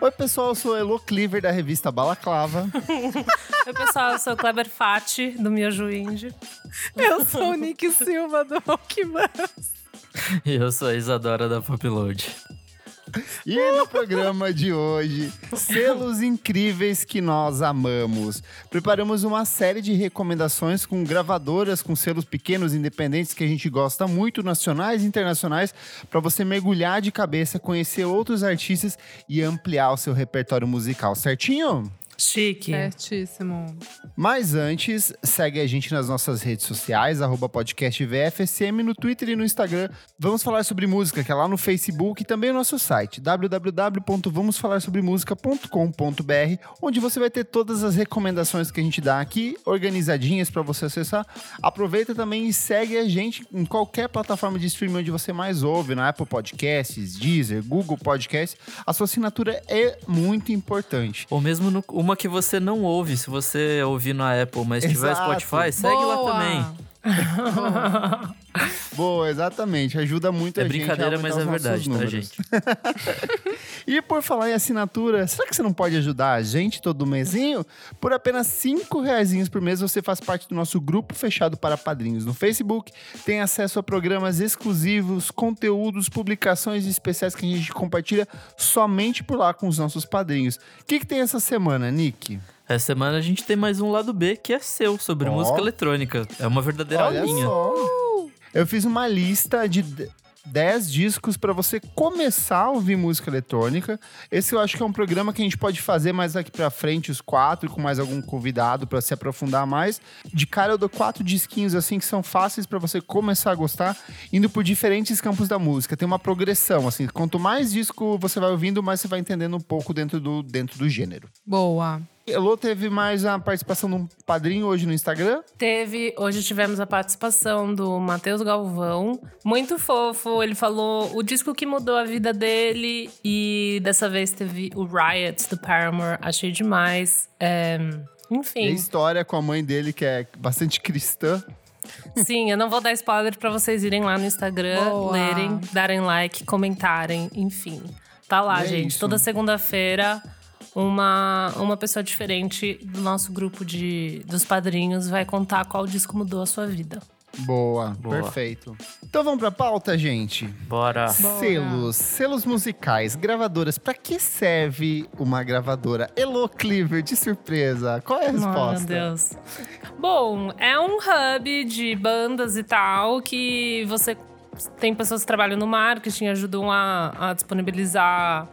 Oi, pessoal, eu sou Elo Cleaver da revista Balaclava. Oi, pessoal, eu sou Kleber Fati, do Miojo Indie. Eu sou o Nick Silva do Rockmans. E eu sou a Isadora da Popload. E no programa de hoje, selos incríveis que nós amamos. Preparamos uma série de recomendações com gravadoras, com selos pequenos, independentes que a gente gosta muito, nacionais e internacionais, para você mergulhar de cabeça, conhecer outros artistas e ampliar o seu repertório musical, certinho? Chique. Certíssimo. Mas antes, segue a gente nas nossas redes sociais, arroba podcast VFSM, no Twitter e no Instagram. Vamos falar sobre música, que é lá no Facebook e também no nosso site, www.vamosfalarsobremusica.com.br, onde você vai ter todas as recomendações que a gente dá aqui, organizadinhas para você acessar. Aproveita também e segue a gente em qualquer plataforma de streaming onde você mais ouve, na Apple Podcasts, Deezer, Google Podcasts. A sua assinatura é muito importante. Ou mesmo no, uma que você não ouve, se você ouvir na Apple, mas tiver Exato. Spotify, segue lá Boa. também. Boa, exatamente. Ajuda muito É a gente. a brincadeira, mas é verdade, tá, gente? E por falar em assinatura, será que você não pode ajudar a gente todo mesinho? Por apenas cinco reaisinhos por mês, você faz parte do nosso grupo fechado para padrinhos no Facebook, tem acesso a programas exclusivos, conteúdos, publicações especiais que a gente compartilha somente por lá com os nossos padrinhos. O que, que tem essa semana, Nick? Essa semana a gente tem mais um lado B que é seu, sobre Ó. música eletrônica. É uma verdadeira Olha aulinha. só. Eu fiz uma lista de 10 discos para você começar a ouvir música eletrônica. Esse eu acho que é um programa que a gente pode fazer mais aqui para frente, os quatro, com mais algum convidado para se aprofundar mais. De cara, eu dou quatro disquinhos assim que são fáceis para você começar a gostar, indo por diferentes campos da música. Tem uma progressão, assim. Quanto mais disco você vai ouvindo, mais você vai entendendo um pouco dentro do, dentro do gênero. Boa. Elô teve mais a participação de um padrinho hoje no Instagram. Teve, hoje tivemos a participação do Matheus Galvão. Muito fofo, ele falou o disco que mudou a vida dele. E dessa vez teve o Riots do Paramore, achei demais. É, E a enfim, história com a mãe dele, que é bastante cristã. sim, eu não vou dar spoiler pra vocês irem lá no Instagram, Boa. lerem, darem like, comentarem, enfim. Tá lá, E é gente. isso. Toda segunda-feira, uma, uma pessoa diferente do nosso grupo de, dos padrinhos vai contar qual disco mudou a sua vida. Boa, Boa. perfeito. Então vamos pra pauta, gente. Bora. Selos, selos musicais, gravadoras. Pra que serve uma gravadora? Elo Cleaver, de surpresa. Qual é a Ai, resposta? meu Deus. Bom, é um hub de bandas e tal que você tem pessoas que trabalham no marketing, ajudam a, a disponibilizar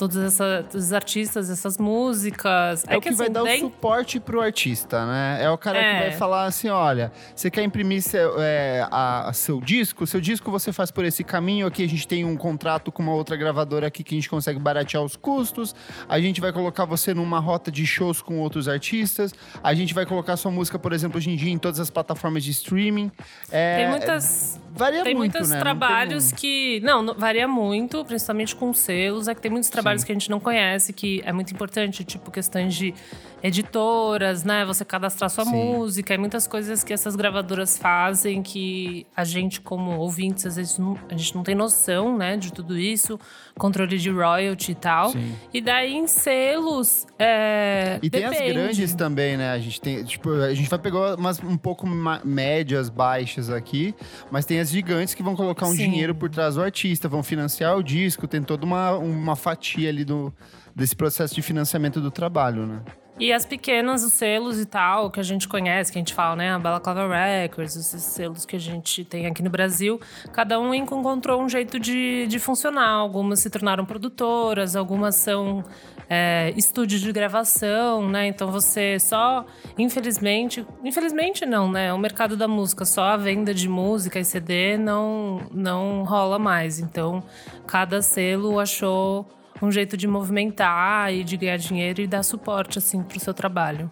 todos essa, os artistas, essas músicas. É, o que, vai assim, dar tem- o suporte pro artista, né? É o cara que É. vai falar assim: olha, você quer imprimir seu, é, a- a seu disco? Seu disco você faz por esse caminho. Aqui a gente tem um contrato com uma outra gravadora aqui que a gente consegue baratear os custos. A gente vai colocar você numa rota de shows com outros artistas. A gente vai colocar sua música, por exemplo, hoje em dia em todas as plataformas de streaming. É, Tem muitas. Varia Tem muito, muitos né? Trabalhos tem que. Não, não- varia muito, principalmente com selos. É que tem muitos trabalhos que a gente não conhece, que é muito importante, tipo questões de editoras, né? Você cadastrar sua Sim. música, e muitas coisas que essas gravadoras fazem que a gente, como ouvintes, às vezes não- a gente não tem noção, né, de tudo isso, controle de royalty e tal. Sim. E daí em selos. É, E tem as depende. grandes também, né? A gente tem, tipo, a gente vai pegar umas um pouco médias, baixas aqui, mas tem as gigantes que vão colocar um Sim. dinheiro por trás do artista, vão financiar o disco, tem toda uma, uma fatia ali do, desse processo de financiamento do trabalho, né? E as pequenas, os selos e tal, que a gente conhece, que a gente fala, né? A Balaclava Records, esses selos que a gente tem aqui no Brasil. Cada um encontrou um jeito de, de funcionar. Algumas se tornaram produtoras, algumas são é, estúdios de gravação, né? Então você só, infelizmente... Infelizmente não, né? O mercado da música, só a venda de música e CD não, não rola mais. Então, cada selo achou um jeito de movimentar e de ganhar dinheiro e dar suporte, assim, pro seu trabalho.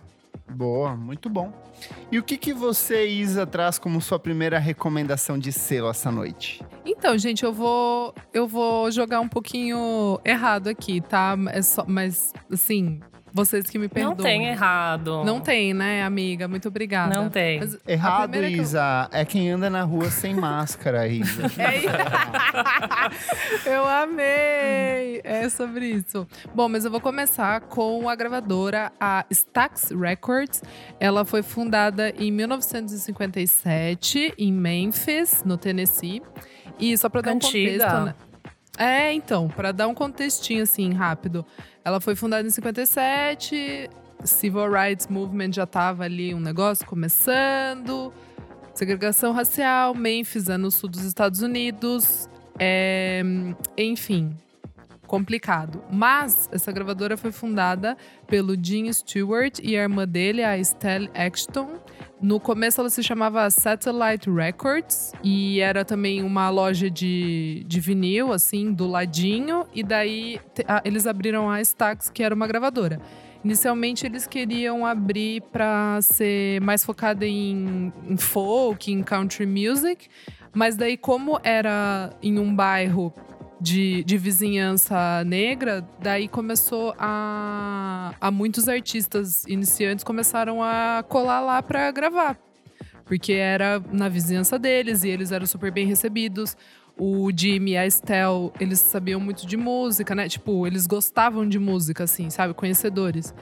Boa, muito bom. E o que, que você, Isa, traz como sua primeira recomendação de selo essa noite? Então, gente, eu vou eu vou jogar um pouquinho errado aqui, tá? É só- mas assim, Vocês que me perdoem. Não tem errado. Não tem, né, amiga? Muito obrigada. Não tem. Mas Errado, primeira que eu- Isa, é quem anda na rua sem máscara, Isa. Eu amei! É sobre isso. Bom, mas eu vou começar com a gravadora, a Stax Records. Ela foi fundada em 1957, em Memphis, no Tennessee. E só pra dar um Antiga. contexto, né? É, então, pra dar um contextinho assim, rápido. Ela foi fundada em 57, Civil Rights Movement já tava ali um negócio começando. Segregação racial, Memphis é no sul dos Estados Unidos. É, enfim, complicado. Mas essa gravadora foi fundada pelo Gene Stewart e a irmã dele, a Estelle Axton. No começo ela se chamava Satellite Records e era também uma loja de, de vinil, assim, do ladinho. E daí a- eles abriram a Stax, que era uma gravadora. Inicialmente eles queriam abrir para ser mais focada em, em folk, em country music, mas daí como era em um bairro de, de vizinhança negra, daí começou a, a muitos artistas iniciantes começaram a colar lá para gravar. Porque era na vizinhança deles e eles eram super bem recebidos. O Jimmy e a Estelle, eles sabiam muito de música, né? Tipo, eles gostavam de música, assim, sabe? Conhecedores.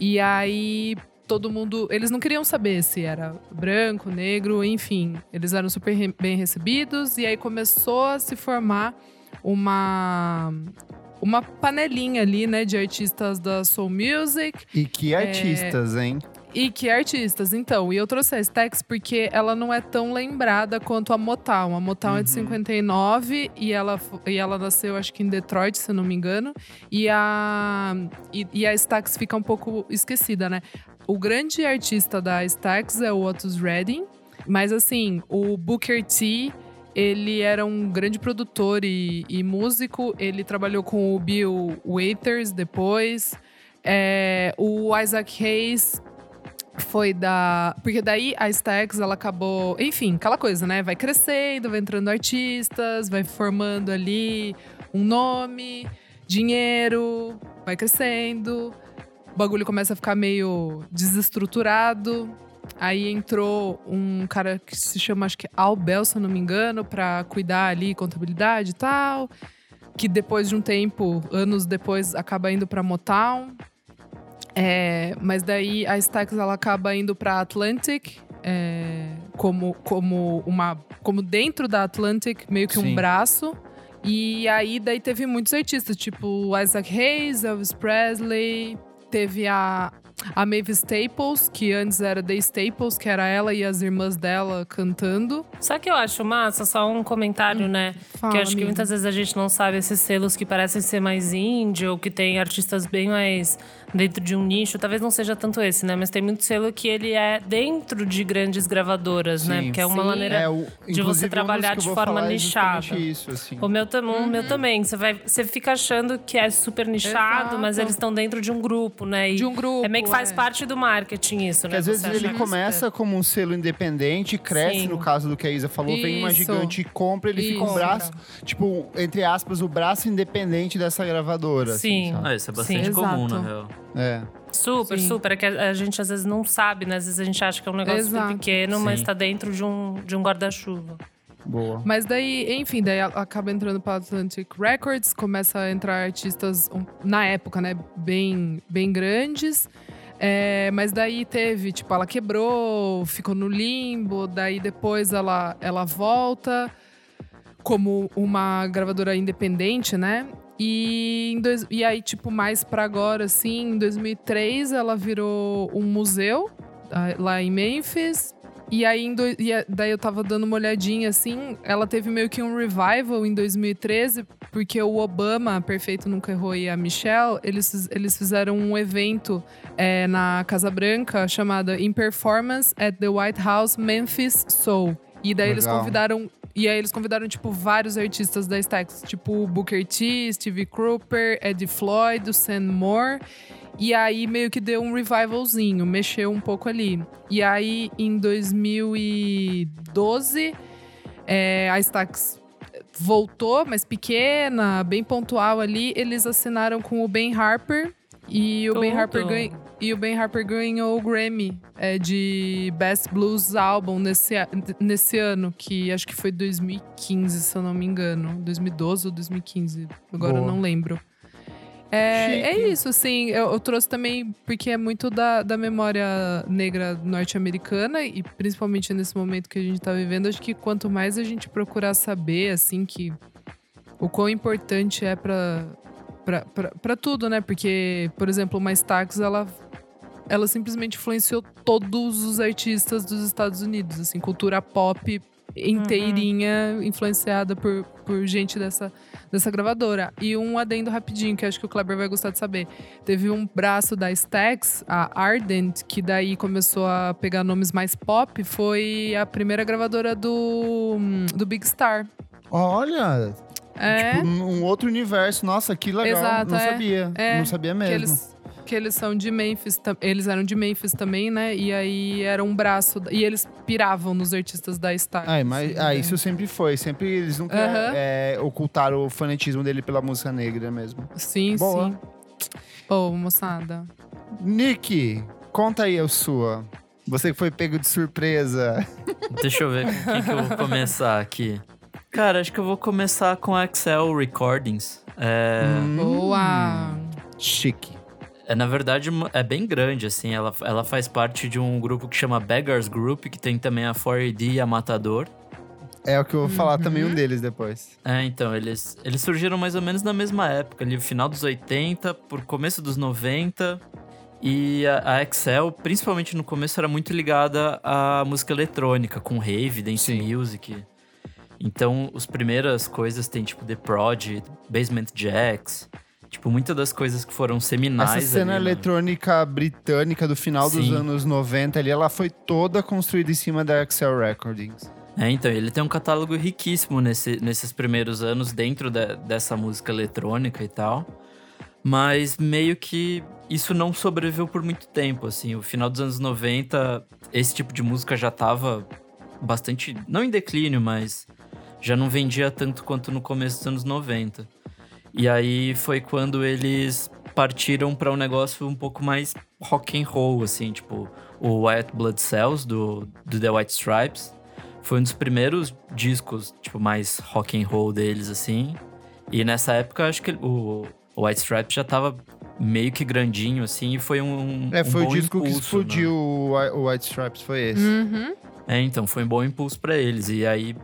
E aí, todo mundo. Eles não queriam saber se era branco, negro, enfim. Eles eram super bem recebidos. E aí começou a se formar uma. Uma panelinha ali, né, de artistas da Soul Music. E que artistas, hein? E que artistas, então. E eu trouxe a Stax porque ela não é tão lembrada quanto a Motown. A Motown é de 59 e ela, e ela nasceu, acho que em Detroit, se eu não me engano. E a, e, e a Stax fica um pouco esquecida, né? O grande artista da Stax é o Otis Redding. Mas assim, o Booker T, ele era um grande produtor e, e músico. Ele trabalhou com o Bill Waiters depois. É, o Isaac Hayes foi da. Porque daí a Stax ela acabou. Enfim, aquela coisa, né? Vai crescendo, vai entrando artistas, vai formando ali um nome, dinheiro, vai crescendo. O bagulho começa a ficar meio desestruturado. Aí entrou um cara que se chama, acho que Al Bell, se eu não me engano, pra cuidar ali, contabilidade e tal. Que depois de um tempo, anos depois, acaba indo pra Motown. É, mas daí a Stax ela acaba indo para Atlantic é, como, como uma como dentro da Atlantic meio que Sim. um braço e aí daí teve muitos artistas tipo Isaac Hayes, Elvis Presley, teve a a Mavis Staples, que antes era The Staples, que era ela e as irmãs dela cantando. Sabe o que eu acho massa? Só um comentário, né? Fala, que eu acho que muitas vezes a gente não sabe esses selos que parecem ser mais indie ou que tem artistas bem mais dentro de um nicho. Talvez não seja tanto esse, né? Mas tem muito selo que ele é dentro de grandes gravadoras, né? Sim. Porque é uma Sim. maneira. É, o, de você um trabalhar de forma é nichada. Isso, assim. O meu, tam- o meu também. Você, vai, você fica achando que é super nichado, Exato. mas eles estão dentro de um grupo, né? E De um grupo, É meio que faz é. parte do marketing isso, Que né? às vezes ele começa como um selo independente, cresce Sim. no caso do que a Isa falou, vem uma Isso. gigante e compra, ele fica um Isso. braço, tipo, entre aspas, o braço independente dessa gravadora. assim, Sim. sabe? Ah, isso é bastante Sim. comum, Exato. na real. É. Super, Sim. super. É que a, gente às vezes não sabe, né? Às vezes a gente acha que é um negócio Exato. pequeno, mas Sim. tá dentro de um, de um guarda-chuva. Boa. Mas daí, enfim, daí acaba entrando para Atlantic Records, começa a entrar artistas na época, né, bem, bem grandes. É, mas daí teve, tipo, ela quebrou, ficou no limbo, daí depois ela, ela volta como uma gravadora independente, né? E, dois, e aí, tipo, mais pra agora, assim, em 2003 ela virou um museu lá em Memphis. E aí, em doi- e daí eu tava dando uma olhadinha, assim, ela teve meio que um revival em 2013, porque o Obama, Perfeito Nunca Errou, e a Michelle, eles, eles fizeram um evento é, na Casa Branca chamada In Performance at the White House Memphis Soul. E daí eles Legal. convidaram e aí eles convidaram, tipo, vários artistas da Stax. Tipo, Booker T, Steve Cropper, Eddie Floyd, o Sam Moore. E aí meio que deu um revivalzinho, mexeu um pouco ali. E aí, em 2012, é, a Stax voltou, mas pequena, bem pontual ali. Eles assinaram com o Ben Harper. E o, ben. Harper ganha, e o Ben Harper ganhou o Grammy é, de Best Blues Album nesse, nesse ano, que acho que foi 2015, se eu não me engano. 2012 ou 2015, agora eu não lembro. É, é isso, assim, eu, eu trouxe também porque é muito da, da memória negra norte-americana e principalmente nesse momento que a gente tá vivendo, acho que quanto mais a gente procurar saber, assim, que o quão importante é pra, pra tudo, né? Porque, por exemplo, uma Stax, ela, ela simplesmente influenciou todos os artistas dos Estados Unidos, assim, cultura pop inteirinha influenciada por, por gente dessa, dessa gravadora. E um adendo rapidinho, que acho que o Kleber vai gostar de saber. Teve um braço da Stax, a Ardent, que daí começou a pegar nomes mais pop, foi a primeira gravadora do, do Big Star. Olha, É, tipo, um outro universo. Nossa, que legal. Exato, não é. sabia. É, não sabia que mesmo. eles, que eles são de Memphis, eles eram de Memphis também, né? E aí era um braço, e eles piravam nos artistas da Stax. Ah, mas, assim, ah, né? isso sempre foi. Sempre eles nunca Aham. é, ocultaram o fanatismo dele pela música negra mesmo. Sim, Boa. sim. Ô, moçada. Nick, conta aí a sua. Você que foi pego de surpresa. Deixa eu ver com quem que eu vou começar aqui. Cara, acho que eu vou começar com a Excel Recordings. É, Hum, Boa! Chique. é, na verdade, é bem grande, assim. Ela, ela faz parte de um grupo que chama Beggars Group, que tem também a 4AD e a Matador. É o que eu vou falar também Uhum. um deles depois. É, então, eles, eles surgiram mais ou menos na mesma época, ali, final dos 80, por começo dos 90. E a, a Excel, principalmente no começo, era muito ligada à música eletrônica, com rave, dance Sim. music. Então, as primeiras coisas tem, tipo, The Prod, Basement Jacks. Tipo, muitas das coisas que foram seminais Essa cena ali, né? eletrônica britânica do final dos Sim. anos 90 ali, ela foi toda construída em cima da Excel Recordings. É, então, ele tem um catálogo riquíssimo nesse- nesses primeiros anos dentro da- dessa música eletrônica e tal. Mas meio que isso não sobreviveu por muito tempo, assim. O final dos anos 90, esse tipo de música já tava bastante, não em declínio, mas já não vendia tanto quanto no começo dos anos 90. E aí foi quando eles partiram para um negócio um pouco mais rock and roll, assim, tipo o White Blood Cells do, do The White Stripes. Foi um dos primeiros discos, tipo, mais rock and roll deles, assim. E nessa época, acho que o, o White Stripes já tava meio que grandinho, assim, e foi um, É, um foi o bom disco que impulso, explodiu né? o Whi- o White Stripes, foi esse. Uhum. É, então, foi um bom impulso pra eles. E aí,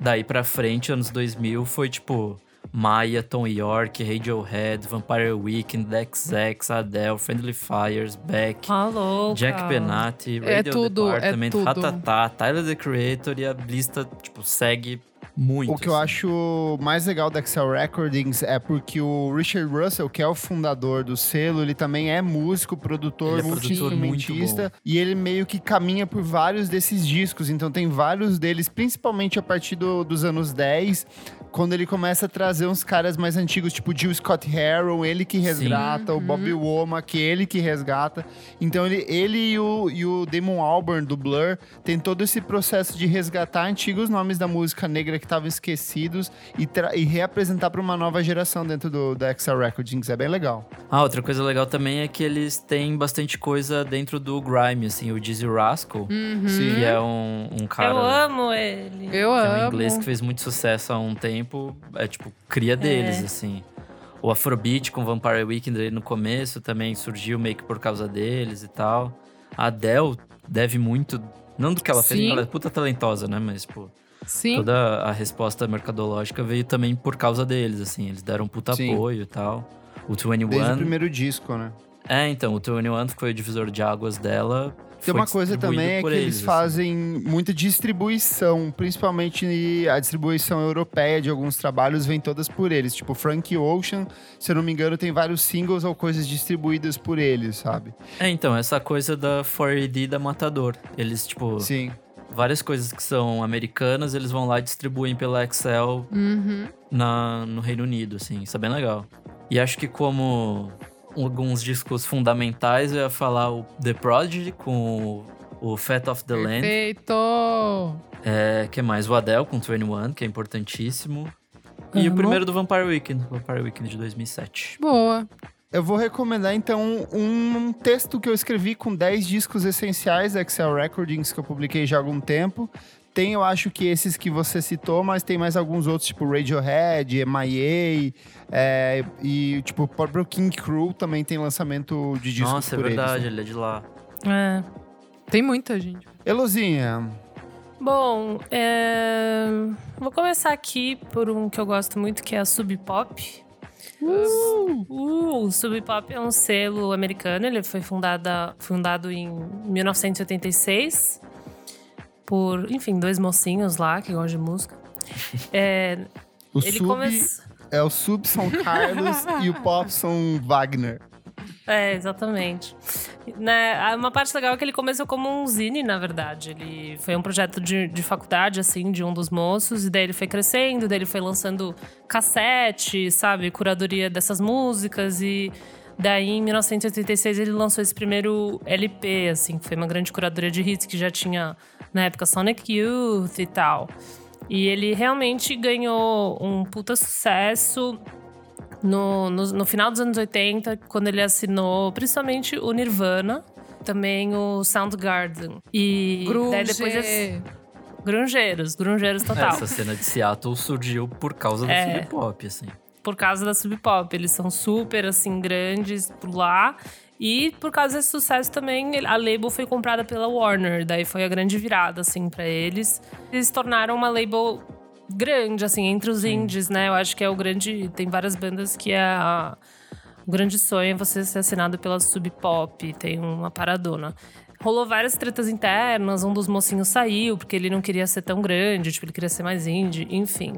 daí pra frente, anos 2000, foi tipo Maya, Tom York, Radiohead, Vampire Weekend, XX, Adele, Friendly Fires, Beck, louca. Jack Benatti, É Radio tudo, é Department, tudo. Ratatá, Tyler, The Creator, e a lista, tipo, segue muito. O que eu assim. acho mais legal da Excel Recordings é porque o Richard Russell, que é o fundador do selo, ele também é músico, produtor, Ele é multi-instrumentista. E ele meio que caminha por vários desses discos. Então tem vários deles, principalmente a partir do- dos anos 10, quando ele começa a trazer uns caras mais antigos, tipo Jill Scott Heron, ele que resgata, o Bobby Womack, ele que resgata. Então ele, ele e, o, e o Damon Albarn, do Blur, tem todo esse processo de resgatar antigos nomes da música negra que estavam esquecidos e, e reapresentar para uma nova geração dentro do, da Excel Recordings. É bem legal. Ah, outra coisa legal também é que eles têm bastante coisa dentro do grime, assim. O Dizzy Rascal, Uhum. Que é um, um cara... Eu amo ele. Eu que é um amo. inglês que fez muito sucesso há um tempo, é tipo, cria deles, É. assim. O Afrobeat com Vampire Weekend ali no começo também surgiu meio que por causa deles e tal. A Adele deve muito, não do que ela fez, Sim. ela é puta talentosa, né? Mas, tipo, Sim. toda a resposta mercadológica veio também por causa deles, assim. Eles deram puta Sim. apoio e tal. O Desde o 21... primeiro disco, né? É, então, o 21 foi o divisor de águas dela. Tem uma coisa também é que por eles assim. fazem muita distribuição, principalmente a distribuição europeia de alguns trabalhos vem todas por eles. Tipo, Frank Ocean, se eu não me engano, tem vários singles ou coisas distribuídas por eles, sabe? É, então, essa coisa da 4AD da Matador. Eles, tipo, Sim. Várias coisas que são americanas, eles vão lá e distribuem pela Excel Uhum. na, no Reino Unido, assim. Isso é bem legal. E acho que como alguns discos fundamentais, eu ia falar o The Prodigy com o, o Fat of the Land. Perfeito! É, que mais? O Adele com 21, que é importantíssimo. E o primeiro do Vampire Weekend, Vampire Weekend de 2007. Boa. Eu vou recomendar, então, um texto que eu escrevi com 10 discos essenciais da Excel Recordings que eu publiquei já há algum tempo. Tem, eu acho que esses que você citou, mas tem mais alguns outros, tipo Radiohead, MIA, é, e tipo, o próprio King Crew também tem lançamento de discos Nossa, é verdade, eles. né? ele é de lá. É. Tem muita gente. Elozinha, Bom, é, vou começar aqui por um que eu gosto muito, que é a Sub Pop. Uh, o Sub Pop é um selo americano, ele foi fundada, fundado em 1986 por, enfim, dois mocinhos lá que gostam de música. É, o ele Sub começou. é o Sub São Carlos e o Pop São Wagner. É, exatamente. Né, uma parte legal é que ele começou como um zine, na verdade. Ele foi um projeto de, de faculdade, assim, de um dos moços, e daí ele foi crescendo, daí ele foi lançando cassete, sabe, curadoria dessas músicas, e daí em 1986 ele lançou esse primeiro LP, assim, que foi uma grande curadoria de hits que já tinha, na época, Sonic Youth e tal. E ele realmente ganhou um puta sucesso no, no, no, final dos anos 80, quando ele assinou principalmente o Nirvana, também o Soundgarden. E Grunge. daí depois. Esse... Grungeiros, grungeiros total. Essa cena de Seattle surgiu por causa do É. sub pop, assim. Por causa da Sub Pop. Eles são super, assim, grandes por lá. E por causa desse sucesso também, a label foi comprada pela Warner. Daí foi a grande virada, assim, pra eles. Eles se tornaram uma label grande, assim, entre os indies, né? Eu acho que é o grande. Tem várias bandas que é a. O grande sonho é você ser assinado pela Sub Pop, tem uma paradona. Rolou várias tretas internas, um dos mocinhos saiu, porque ele não queria ser tão grande, tipo, ele queria ser mais indie, enfim.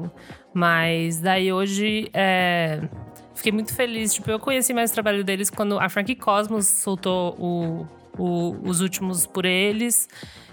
Mas daí hoje, é, fiquei muito feliz. Tipo, eu conheci mais o trabalho deles quando a Frankie Cosmos soltou o- o- os últimos por eles.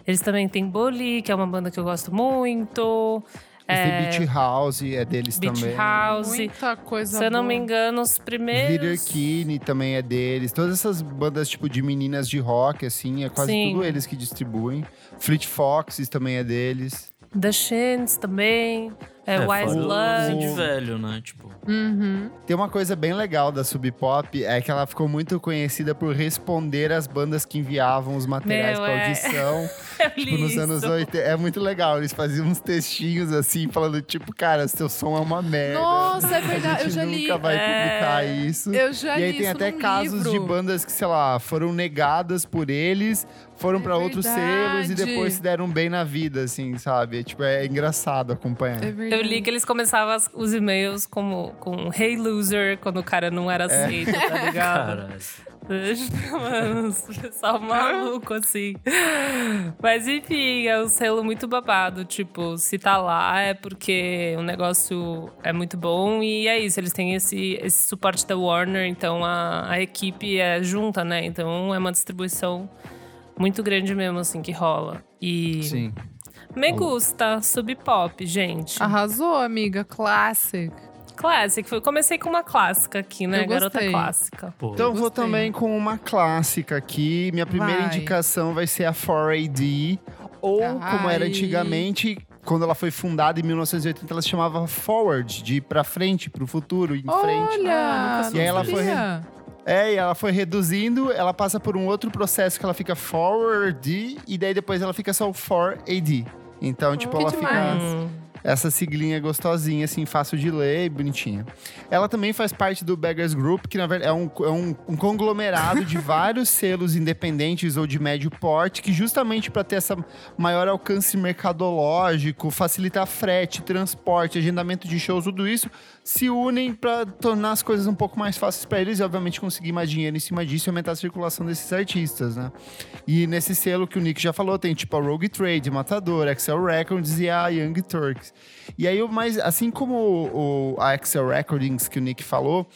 Eles também têm Bully, que é uma banda que eu gosto muito. Esse É, Beach House é deles Beach também. House. Muita coisa Se eu não me boa. engano, os primeiros. Leader Kinney também é deles. Todas essas bandas, tipo, de meninas de rock, assim, é quase Sim. tudo eles que distribuem. Fleet Foxes também é deles. The Shins também. É, Wise fora Blood. Indie velho, né? Tipo, Uhum. Tem uma coisa bem legal da Sub Pop, é que ela ficou muito conhecida por responder às bandas que enviavam os materiais Meu, pra é. audição. Eu tipo, li nos anos isso. 80. É muito legal. Eles faziam uns textinhos assim, falando, tipo, cara, seu som é uma merda. Nossa, é A verdade. Eu já li. nunca vai É. publicar isso. Eu já E aí li tem isso até casos de livro. bandas que, sei lá, foram negadas por eles, foram É pra outros selos e depois se deram bem na vida, assim, sabe? Tipo, é engraçado acompanhar. É. Eu li que eles começavam os e-mails como com Hey Loser, quando o cara não É. era aceito, tá ligado? cara. Mano, os pessoal maluco, assim. Mas enfim, é um selo muito babado. Tipo, se tá lá é porque o negócio é muito bom. E é isso, eles têm esse, esse suporte da Warner, então a, a equipe é junta, né? Então é uma distribuição muito grande mesmo, assim, que rola. E Sim. me gusta, sub pop, gente. Arrasou, amiga. Classic. Classic. Foi- Comecei com uma clássica aqui, né? Eu Garota clássica. Pô, Então eu vou também com uma clássica aqui. Minha primeira Vai. indicação vai ser a 4AD. Ou, como era Ai. antigamente, quando ela foi fundada em 1980, ela se chamava Forward, de ir pra frente, pro futuro, em frente. Olha! Ah, nunca E aí ela foi. É, e ela foi reduzindo, ela passa por um outro processo que ela fica Forward e daí depois ela fica só 4AD. Então, tipo, que ela demais. fica. Essa siglinha gostosinha, assim, fácil de ler e bonitinha. Ela também faz parte do Beggars Group, que na verdade é um, é um, um conglomerado de vários selos independentes ou de médio porte, que justamente para ter essa maior alcance mercadológico, facilitar frete, transporte, agendamento de shows, tudo isso, se unem para tornar as coisas um pouco mais fáceis para eles e, obviamente, conseguir mais dinheiro em cima disso e aumentar a circulação desses artistas, né? E nesse selo que o Nick já falou, tem tipo a Rogue Trade, Matador, Excel Records e a Young Turks. E aí, o mais, assim como o, a Excel Recordings que o Nick falou,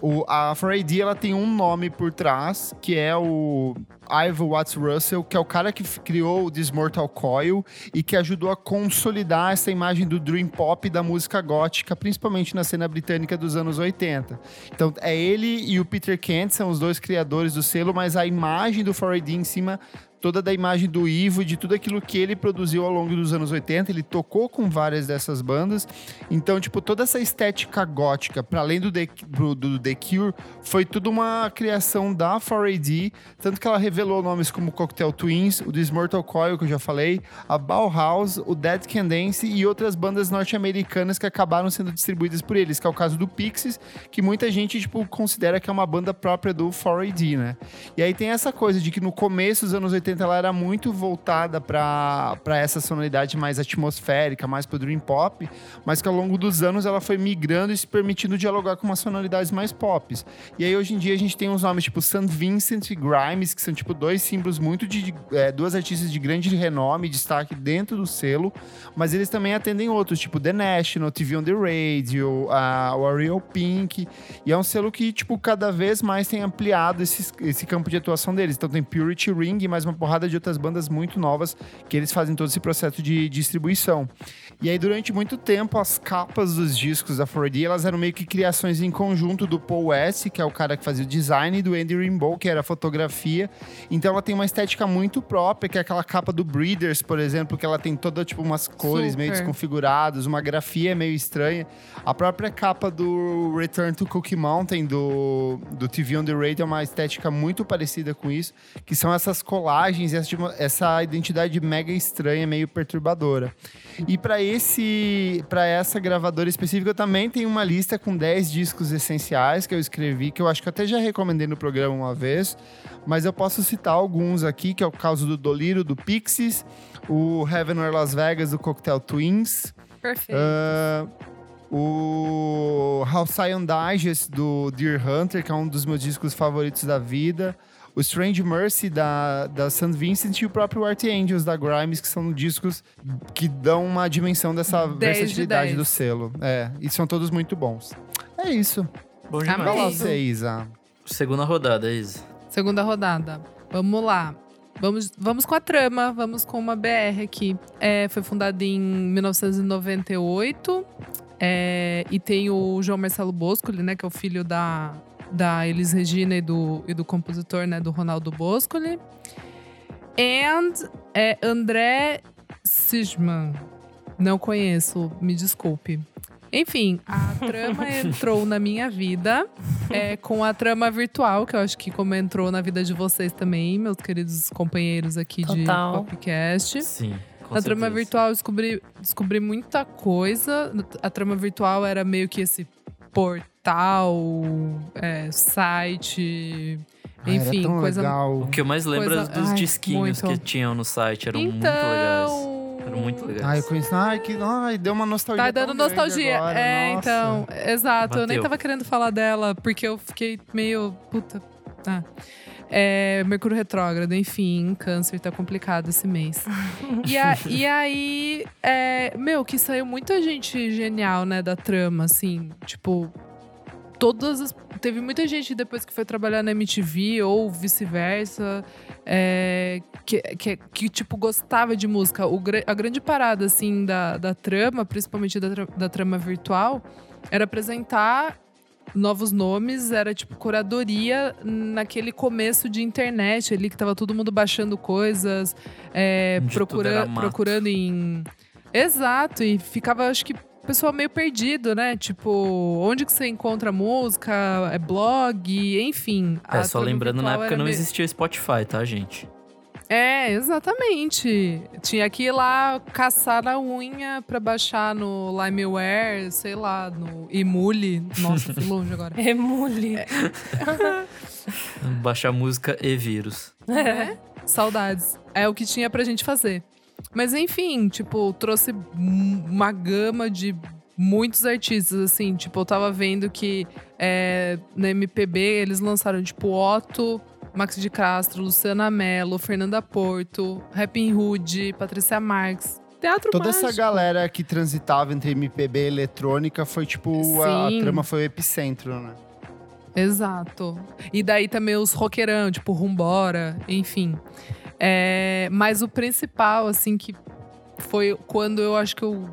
o, a 4AD ela tem um nome por trás, que é o Ivo Watts Russell, que é o cara que criou o This Mortal Coil e que ajudou a consolidar essa imagem do dream pop da música gótica, principalmente na cena britânica dos anos 80. Então, é ele e o Peter Kent são os dois criadores do selo, mas a imagem do 4AD em cima toda da imagem do Ivo, de tudo aquilo que ele produziu ao longo dos anos 80. Ele tocou com várias dessas bandas. Então, tipo, toda essa estética gótica, para além do The, do, do The Cure, foi tudo uma criação da 4AD. Tanto que ela revelou nomes como Cocktail Twins, o Dismortal Coil, que eu já falei, a Bauhaus, o Dead Can Dance e outras bandas norte-americanas que acabaram sendo distribuídas por eles, que é o caso do Pixies, que muita gente, tipo, considera que é uma banda própria do 4AD, né? E aí tem essa coisa de que no começo dos anos 80 ela era muito voltada para essa sonoridade mais atmosférica, mais pro dream pop, mas que ao longo dos anos ela foi migrando e se permitindo dialogar com umas sonoridades mais pop. E aí hoje em dia a gente tem uns nomes tipo St. Vincent e Grimes, que são tipo dois símbolos muito de é, duas artistas de grande renome e destaque dentro do selo, mas eles também atendem outros, tipo The National, TV on the Radio, a, o Ariel Pink, e é um selo que tipo cada vez mais tem ampliado esse, esse campo de atuação deles. Então tem Purity Ring mais uma porrada de outras bandas muito novas que eles fazem todo esse processo de distribuição. E aí, durante muito tempo, as capas dos discos da 4D, elas eram meio que criações em conjunto do Paul West, que é o cara que fazia o design, e do Andy Rimbaud, que era a fotografia. Então ela tem uma estética muito própria, que é aquela capa do Breeders, por exemplo, que ela tem toda, tipo, umas cores Super. meio desconfiguradas, uma grafia meio estranha. A própria capa do Return to Cookie Mountain, do, do TV on the Radio, é uma estética muito parecida com isso, que são essas colagens, essa, tipo, essa identidade mega estranha, meio perturbadora. E para esse para essa gravadora específica, eu também tenho uma lista com 10 discos essenciais que eu escrevi, que eu acho que até já recomendei no programa uma vez, mas eu posso citar alguns aqui, que é o caso do Doliro, do Pixies, o Heaven or Las Vegas, do Cocktail Twins. Perfeito. Uh, o Halcyon Digest, do Deer Hunter, que é um dos meus discos favoritos da vida o Strange Mercy da, da St. Vincent e o próprio Art Angels da Grimes, que são discos que dão uma dimensão dessa versatilidade do selo. É, e são todos muito bons. É isso. Bom demais. Pra você, Isa. Segunda rodada, Isa. Segunda rodada. Vamos lá. Vamos, vamos com a trama, vamos com uma BR aqui. É, foi fundada em 1998 é, e tem o João Marcelo Boscoli, né, que é o filho da da Elis Regina e do, e do compositor, né, do Ronaldo Boscoli. And é André Sisman. Não conheço, me desculpe. Enfim, a trama entrou na minha vida é, com a trama virtual, que eu acho que como entrou na vida de vocês também, meus queridos companheiros aqui Total. de podcast. Sim. Na trama virtual eu descobri, descobri muita coisa. A trama virtual era meio que esse portal portal, é, site. Ah, enfim, coisa. Legal. O que eu mais lembro coisa... é dos Ai, disquinhos muito. que tinham no site. Eram então... muito legais. Eram muito legais. Ai, eu conheci. Ai, que. Ai, deu uma nostalgia. Tá dando nostalgia. Agora, é, nossa. então. Exato. Bateu. Eu nem tava querendo falar dela, porque eu fiquei meio. Puta. Ah. É, Mercúrio retrógrado, enfim, câncer, tá complicado esse mês. e, a, e aí, é, meu, que saiu muita gente genial, né, da trama, assim, tipo, todas as, Teve muita gente depois que foi trabalhar na MTV ou vice-versa, é, que, que, que, tipo, gostava de música. O, a grande parada, assim, da, da trama, principalmente da, da trama virtual, era apresentar novos nomes, era tipo curadoria naquele começo de internet ali, que tava todo mundo baixando coisas, é, procura, procurando em. Exato, e ficava, acho que pessoal meio perdido, né? Tipo, onde que você encontra música? É blog, enfim. É, só lembrando, na época não meio... existia Spotify, tá, gente? É, exatamente. Tinha que ir lá caçar a unha pra baixar no Limeware, sei lá, no Emule. Nossa, fui longe agora. Emule. É. baixar música e vírus. É. Saudades. É o que tinha pra gente fazer. Mas enfim, tipo, trouxe uma gama de muitos artistas, assim. Tipo, eu tava vendo que é, na MPB eles lançaram, tipo, Otto, Max de Castro, Luciana Mello, Fernanda Porto, Rapping Hood, Patrícia Marques. Teatro Toda mágico. essa galera que transitava entre MPB e eletrônica foi, tipo, a, a, trama foi o epicentro, né? Exato. E daí também os roqueirão, tipo, Rumbora, enfim. É, mas o principal, assim, que foi quando eu acho que eu.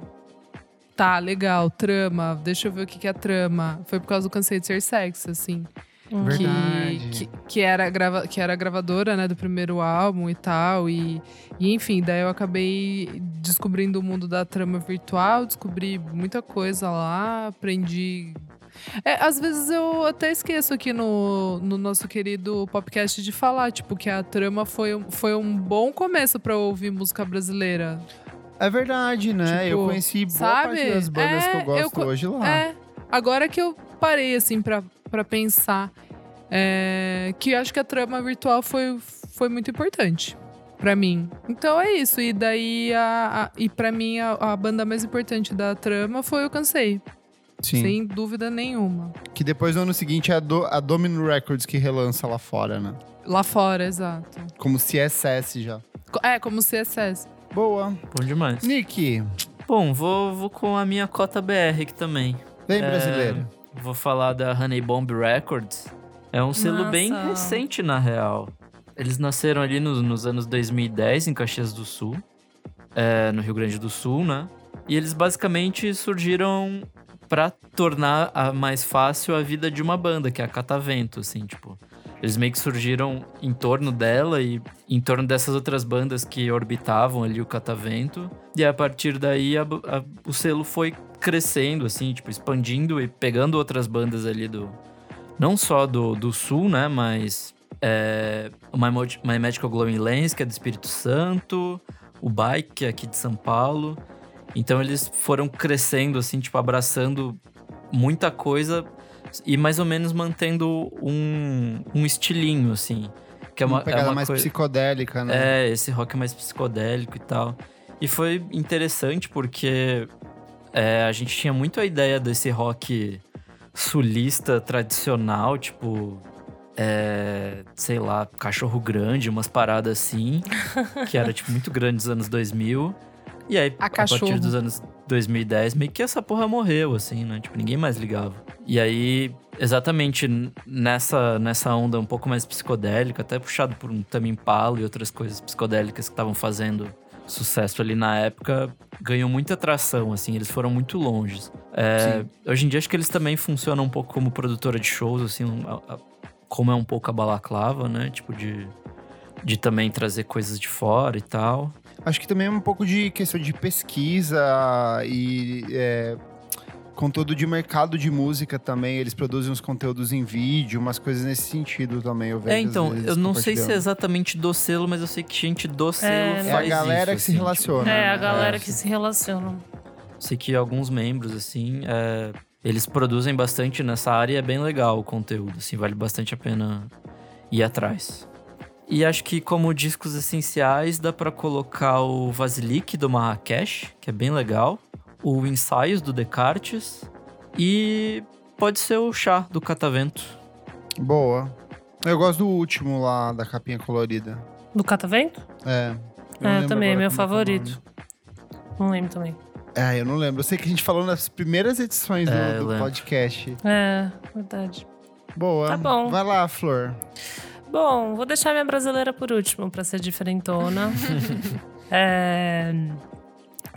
Tá, legal, trama, deixa eu ver o que, que é trama. Foi por causa do Cansei de Ser Sexy, assim. Verdade. Que, que, que era grava, que era a gravadora, né, do primeiro álbum e tal. E, e enfim, daí eu acabei descobrindo o mundo da trama virtual, descobri muita coisa lá, aprendi. É, às vezes eu até esqueço aqui no, no nosso querido podcast de falar, tipo, que a trama foi, um- foi um bom começo eu ouvir música brasileira. É verdade, né? Tipo, eu conheci boa sabe? parte das bandas É, que eu gosto eu hoje lá. É, agora que eu parei, assim, pra, pra pensar, é, que eu acho que a trama virtual foi, foi muito importante pra mim. Então é isso. E daí, a, a- e pra mim, a, a banda mais importante da trama foi o Cansei. Sim. Sem dúvida nenhuma. Que depois no ano seguinte é a, Do- a Domino Records que relança lá fora, né? Lá fora, exato. Como CSS já. É, como CSS. Boa. Bom demais. Nick, Bom, vou, vou com a minha cota BR aqui também. vem É, brasileiro. Vou falar da Honey Bomb Records. É um selo Nossa. bem recente, na real. Eles nasceram ali nos, nos anos 2010, em Caxias do Sul. é, no Rio Grande do Sul, né? E eles basicamente surgiram pra tornar a- mais fácil a vida de uma banda, que é a Catavento, assim, tipo... Eles meio que surgiram em torno dela e em torno dessas outras bandas que orbitavam ali o Catavento. E a partir daí a- a- o selo foi crescendo, assim, tipo, expandindo e pegando outras bandas ali do. Não só do, do sul, né? Mas. É, My, My Magical Glowing Lens, que é do Espírito Santo. O Bike, que é aqui de São Paulo. Então eles foram crescendo, assim, tipo, abraçando muita coisa e mais ou menos mantendo um, um estilinho, assim. Que é uma, uma pegada é uma mais psicodélica, né? é, esse rock mais psicodélico e tal. E foi interessante porque é, a gente tinha muito a ideia desse rock sulista tradicional, tipo. é, sei lá, cachorro grande, umas paradas assim, que era tipo muito grande nos anos 2000. E aí, A a, partir dos anos 2010, meio que essa porra morreu, assim, né? Tipo, ninguém mais ligava. E aí, exatamente nessa, nessa onda um pouco mais psicodélica, até puxado por um Tame Impala e outras coisas psicodélicas que estavam fazendo sucesso ali na época, ganhou muita atração, assim, eles foram muito longe. É, hoje em dia, acho que eles também funcionam um pouco como produtora de shows, assim, a- a- como é um pouco a balaclava, né? Tipo, de, de também trazer coisas de fora e tal. Acho que também é um pouco de questão de pesquisa e é, conteúdo de mercado de música também. Eles produzem uns conteúdos em vídeo, umas coisas nesse sentido também. Eu vejo É, então, eu não sei se é exatamente do selo, mas eu sei que gente do selo É, É faz a galera isso, que se assim, relaciona. É, né? a galera É. que se relaciona. tipo, sei que alguns membros, assim, é, eles produzem bastante nessa área e é bem legal o conteúdo, assim, vale bastante a pena ir atrás. E acho que como discos essenciais dá pra colocar o Vasilic do Marrakech, que é bem legal, o Ensaios do Descartes e pode ser o Chá do Catavento. Boa. Eu gosto do último lá, da capinha colorida. Do Catavento? É. eu É, também, é meu é o favorito. Não lembro também. É, eu não lembro. Eu sei que a gente falou nas primeiras edições do, É, do lembro. podcast. É, verdade. Boa. Tá bom. Vai lá, Flor. Bom, vou deixar minha brasileira por último, pra ser diferentona. É,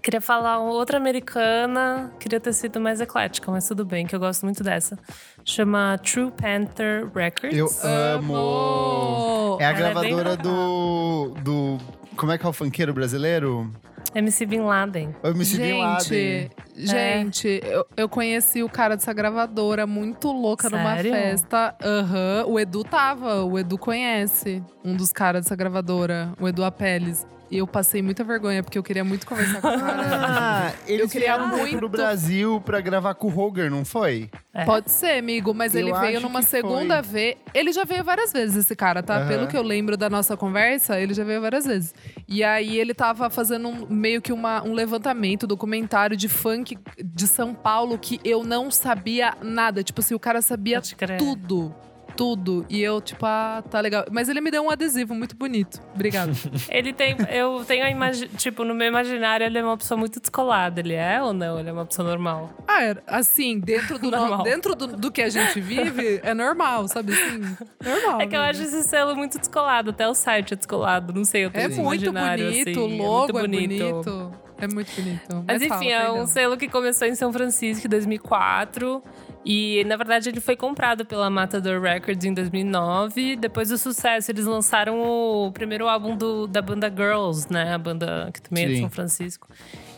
Queria falar outra americana, queria ter sido mais eclética, mas tudo bem, que eu gosto muito dessa. Chama True Panther Records. Eu amo. É a Ela é bem gravadora legal. do, do. Como é que é o funkeiro brasileiro? MC Bin Laden. O MC Bin Laden. Gente, gente, eu, eu conheci o cara dessa gravadora muito louca numa Sério? festa. Aham, o Edu tava, o Edu conhece um dos caras dessa gravadora, o Edu Apeles. E eu passei muita vergonha, porque eu queria muito conversar com o cara. Ah, eles queria vieram muito pro Brasil pra gravar com o Roger, não foi? É. Pode ser, amigo, mas Eu ele veio numa segunda foi. vez. Ele já veio várias vezes, esse cara, tá? Aham. Pelo que eu lembro da nossa conversa, ele já veio várias vezes. E aí ele tava fazendo um- meio que uma, um levantamento, documentário de funk de São Paulo que eu não sabia nada. Tipo assim, o cara sabia tudo. Tudo. E eu, tipo, ah, tá legal. Mas ele me deu um adesivo muito bonito. Obrigado. Ele tem. Eu tenho a imagem. Tipo, no meu imaginário, ele é uma pessoa muito descolada. Ele é ou não? Ele é uma pessoa normal. ah, é, assim, dentro do, no- Normal. dentro do, do que a gente vive, é normal, sabe assim? Normal. É que eu amiga. acho esse selo muito descolado. Até o site é descolado. Não sei, eu tenho É muito imaginário, bonito, assim, o logo é é muito bonito. É muito bonito. Mas fala, enfim, é um selo que começou em São Francisco em 2004. E, na verdade, ele foi comprado pela Matador Records em 2009. Depois do sucesso, eles lançaram o primeiro álbum do- da banda Girls, né? A banda que também é de Sim. São Francisco.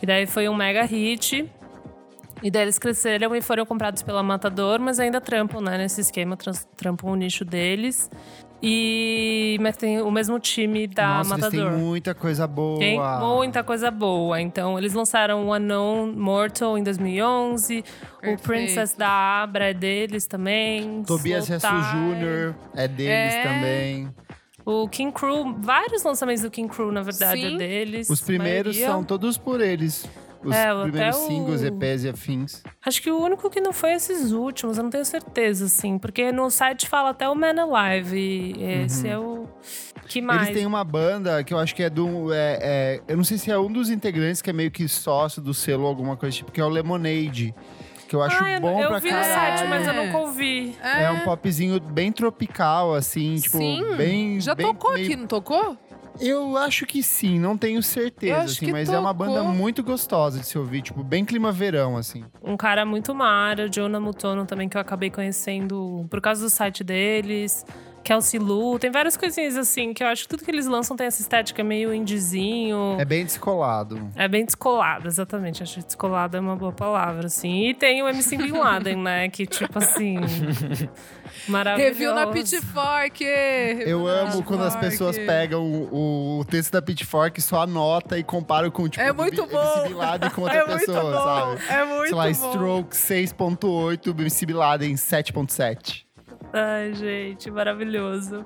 E daí foi um mega hit. E daí eles cresceram e foram comprados pela Matador, mas ainda trampam, né? Nesse esquema, trampam o nicho deles. E... Mas tem o mesmo time da Nossa, eles Matador. têm muita coisa boa. Tem muita coisa boa. Então, eles lançaram o Unknown Mortal em 2011. O Perfeito. Princess da Abra é deles também. Tobias Slow. Jr. é deles É. também. O King Crew, vários lançamentos do King Crew, na verdade, Sim. é deles. Os primeiros maioria. são todos por eles. Os É, primeiros o- singles, EPs e afins. Acho que o único que não foi esses últimos, eu não tenho certeza, assim. Porque no site fala até o Man Alive. E esse é o. Que mais? Uhum. Eles têm uma banda que eu acho que é do. É, é- eu não sei se é um dos integrantes que é meio que sócio do selo ou alguma coisa tipo, que é o Lemonade. Que eu acho ah, eu, bom eu pra vi no caralho. site, mas eu É. nunca ouvi. É um popzinho bem tropical, assim, tipo, Sim. bem. Já bem, tocou meio- aqui, não tocou? Eu acho que sim, não tenho certeza, Eu assim, mas é uma banda tocou. muito gostosa de se ouvir, tipo, bem clima verão, assim. um cara muito mara, o Jonah Mutono também, que eu acabei conhecendo por causa do site deles. Kelsey Lu, tem várias coisinhas assim, que eu acho que tudo que eles lançam tem essa estética meio indizinho. É bem descolado. É bem descolado, exatamente. Acho que descolado é uma boa palavra, assim. E tem o MC Bin Laden, né? Que, tipo assim. maravilhoso. Review na Pitchfork! Eu amo quando as pessoas pegam. o, o texto da Pitchfork, só anota e comparam com, tipo, É o muito MC bom. Bin Laden com outra É muito pessoa, bom. sabe? É muito Sei lá, bom. Stroke 6.8, MC Bin Laden 7.7. Ai, gente, maravilhoso.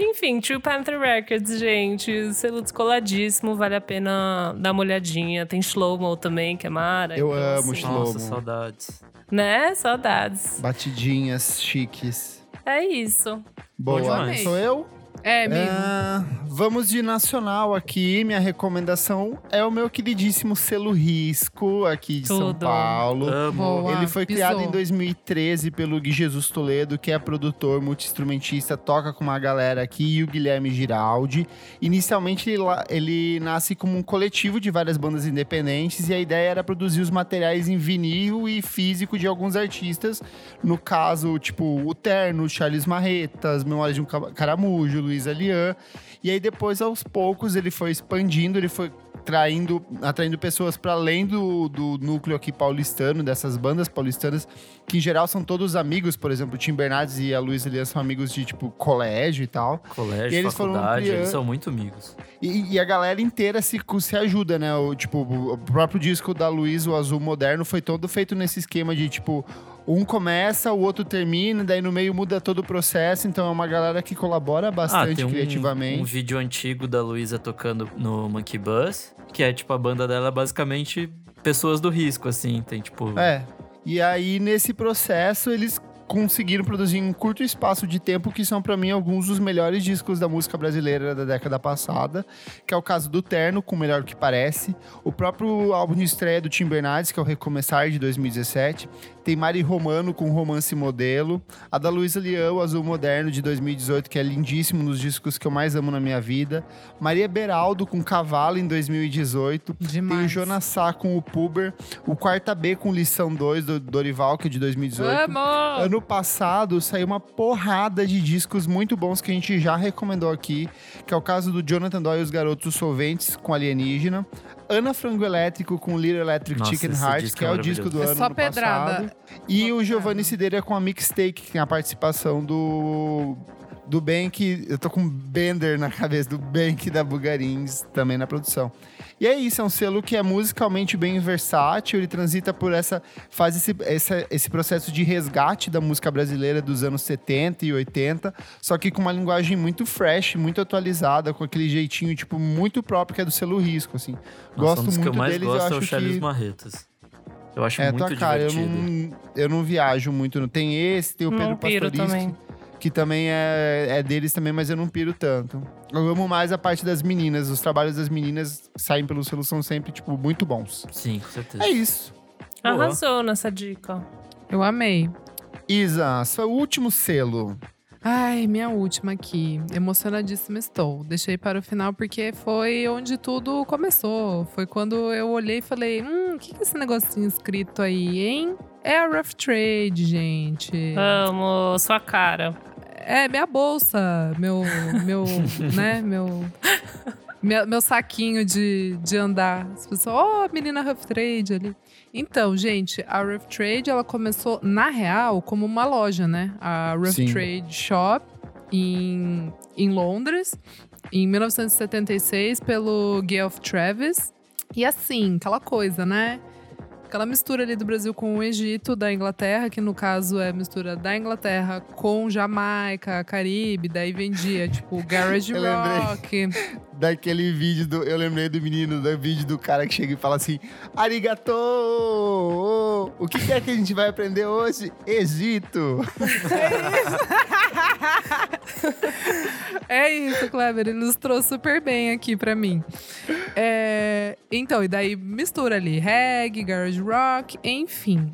Enfim, True Panther Records, gente. Selo descoladíssimo, vale a pena dar uma olhadinha. Tem Shlomo também, que é mara. Eu então, amo assim, Shlomo. Nossa, saudades. Né? Saudades. Batidinhas chiques. É isso. Boa. demais. Sou eu? É, amigo. Ah, vamos de nacional aqui. Minha recomendação é o meu queridíssimo selo Risco, aqui de São Tudo. Paulo. Amo. Boa. Ele foi pisou. criado em 2013 pelo Gui Jesus Toledo, que é produtor, multi-instrumentista, toca com uma galera aqui, e o Guilherme Giraldi. Inicialmente, ele, ele nasce como um coletivo de várias bandas independentes, e a ideia era produzir os materiais em vinil e físico de alguns artistas. No caso, tipo, o Terno, Charles Marretas, Memórias de um Ca- Caramujo, Luiz Alian. E aí, depois, aos poucos, ele foi expandindo, ele foi traindo, atraindo pessoas para além do, do núcleo aqui paulistano, dessas bandas paulistanas, que em geral são todos amigos, por exemplo, o Tim Bernardes e a Luiz Elias são amigos de, tipo, colégio e tal. Colégio, E eles foram faculdade, criando- eles são muito amigos. E, e a galera inteira se, se ajuda, né? O, tipo, o próprio disco da Luiz, o Azul Moderno, foi todo feito nesse esquema de, tipo, um começa, o outro termina, daí no meio muda todo o processo, então é uma galera que colabora bastante ah, tem um, criativamente. um vídeo antigo da Luísa tocando no Monkey Bus, que é tipo a banda dela é basicamente pessoas do risco, assim. Tem tipo. É. E aí, nesse processo, eles conseguiram produzir em um curto espaço de tempo que são pra mim alguns dos melhores discos da música brasileira da década passada, que é o caso do Terno com o Melhor que Parece, o próprio álbum de estreia do Tim Bernardes, que é o Recomeçar de 2017, tem Mari Romano com Romance Modelo, a da Luísa Leão, Azul Moderno de 2018, que é lindíssimo nos discos que eu mais amo na minha vida, Maria Beraldo com Cavalo em 2018, tem o Demais. Jonas Sá com o Puber, o Quarta B com Lição 2 do Dorival, que é de 2018. Amo! Ano passado saiu uma porrada de discos muito bons que a gente já recomendou aqui, que é o caso do Jonathan Doyle e os Garotos Solventes com Alienígena, Ana Frango Elétrico com Little Electric Nossa, Chicken Heart, que é é o disco do É ano só do pedrada. passado, e o Giovanni. Cideira com a Mixtape, que tem a participação do do Bank, eu tô com Bender na cabeça, do Bank da Bugarins também na produção. E é isso, é um selo que é musicalmente bem versátil, ele transita por essa, faz esse, essa- esse processo de resgate da música brasileira dos anos 70 e 80, só que com uma linguagem muito fresh, muito atualizada, com aquele jeitinho, tipo, muito próprio que é do selo Risco, assim. Nossa, Gosto muito que eu mais deles, gosto eu é o acho Charles que... Marretas. Eu acho É, muito tua cara, eu divertido. não, eu não viajo muito. não. Tem esse, tem o Pedro Não piro Pastoriski, também. Que também é, é deles também, mas eu não piro tanto. Eu amo mais a parte das meninas. Os trabalhos das meninas que saem pelo selo são sempre, tipo, muito bons. Sim, com certeza. É isso. Boa. Arrasou nessa dica. Eu amei. Isa, seu último selo. Ai, minha última aqui. Emocionadíssima estou. Deixei para o final porque foi onde tudo começou. Foi quando eu olhei e falei: hum, o que, que é esse negocinho escrito aí, hein? É a Rough Trade, gente. Amo sua cara. É, minha bolsa, meu, meu, né, meu, meu, meu saquinho de, de andar. As pessoas, ó, oh, menina Rough Trade ali. Então, gente, a Rough Trade, ela começou, na real, como uma loja, né? A Rough Sim. Trade Shop, em, em Londres, em 1976, pelo Geoff Travis. E assim, aquela coisa, né? Aquela mistura ali do Brasil com o Egito, da Inglaterra, que no caso é mistura da Inglaterra com Jamaica, Caribe, daí vendia, tipo, garage Eu rock. Daquele vídeo do. Eu lembrei do menino, do vídeo do cara que chega e fala assim: Arigato! O que, é que a gente vai aprender hoje? Egito! É isso, Kleber, ilustrou super bem aqui pra mim. É, então, e daí mistura ali reggae, garage rock, enfim.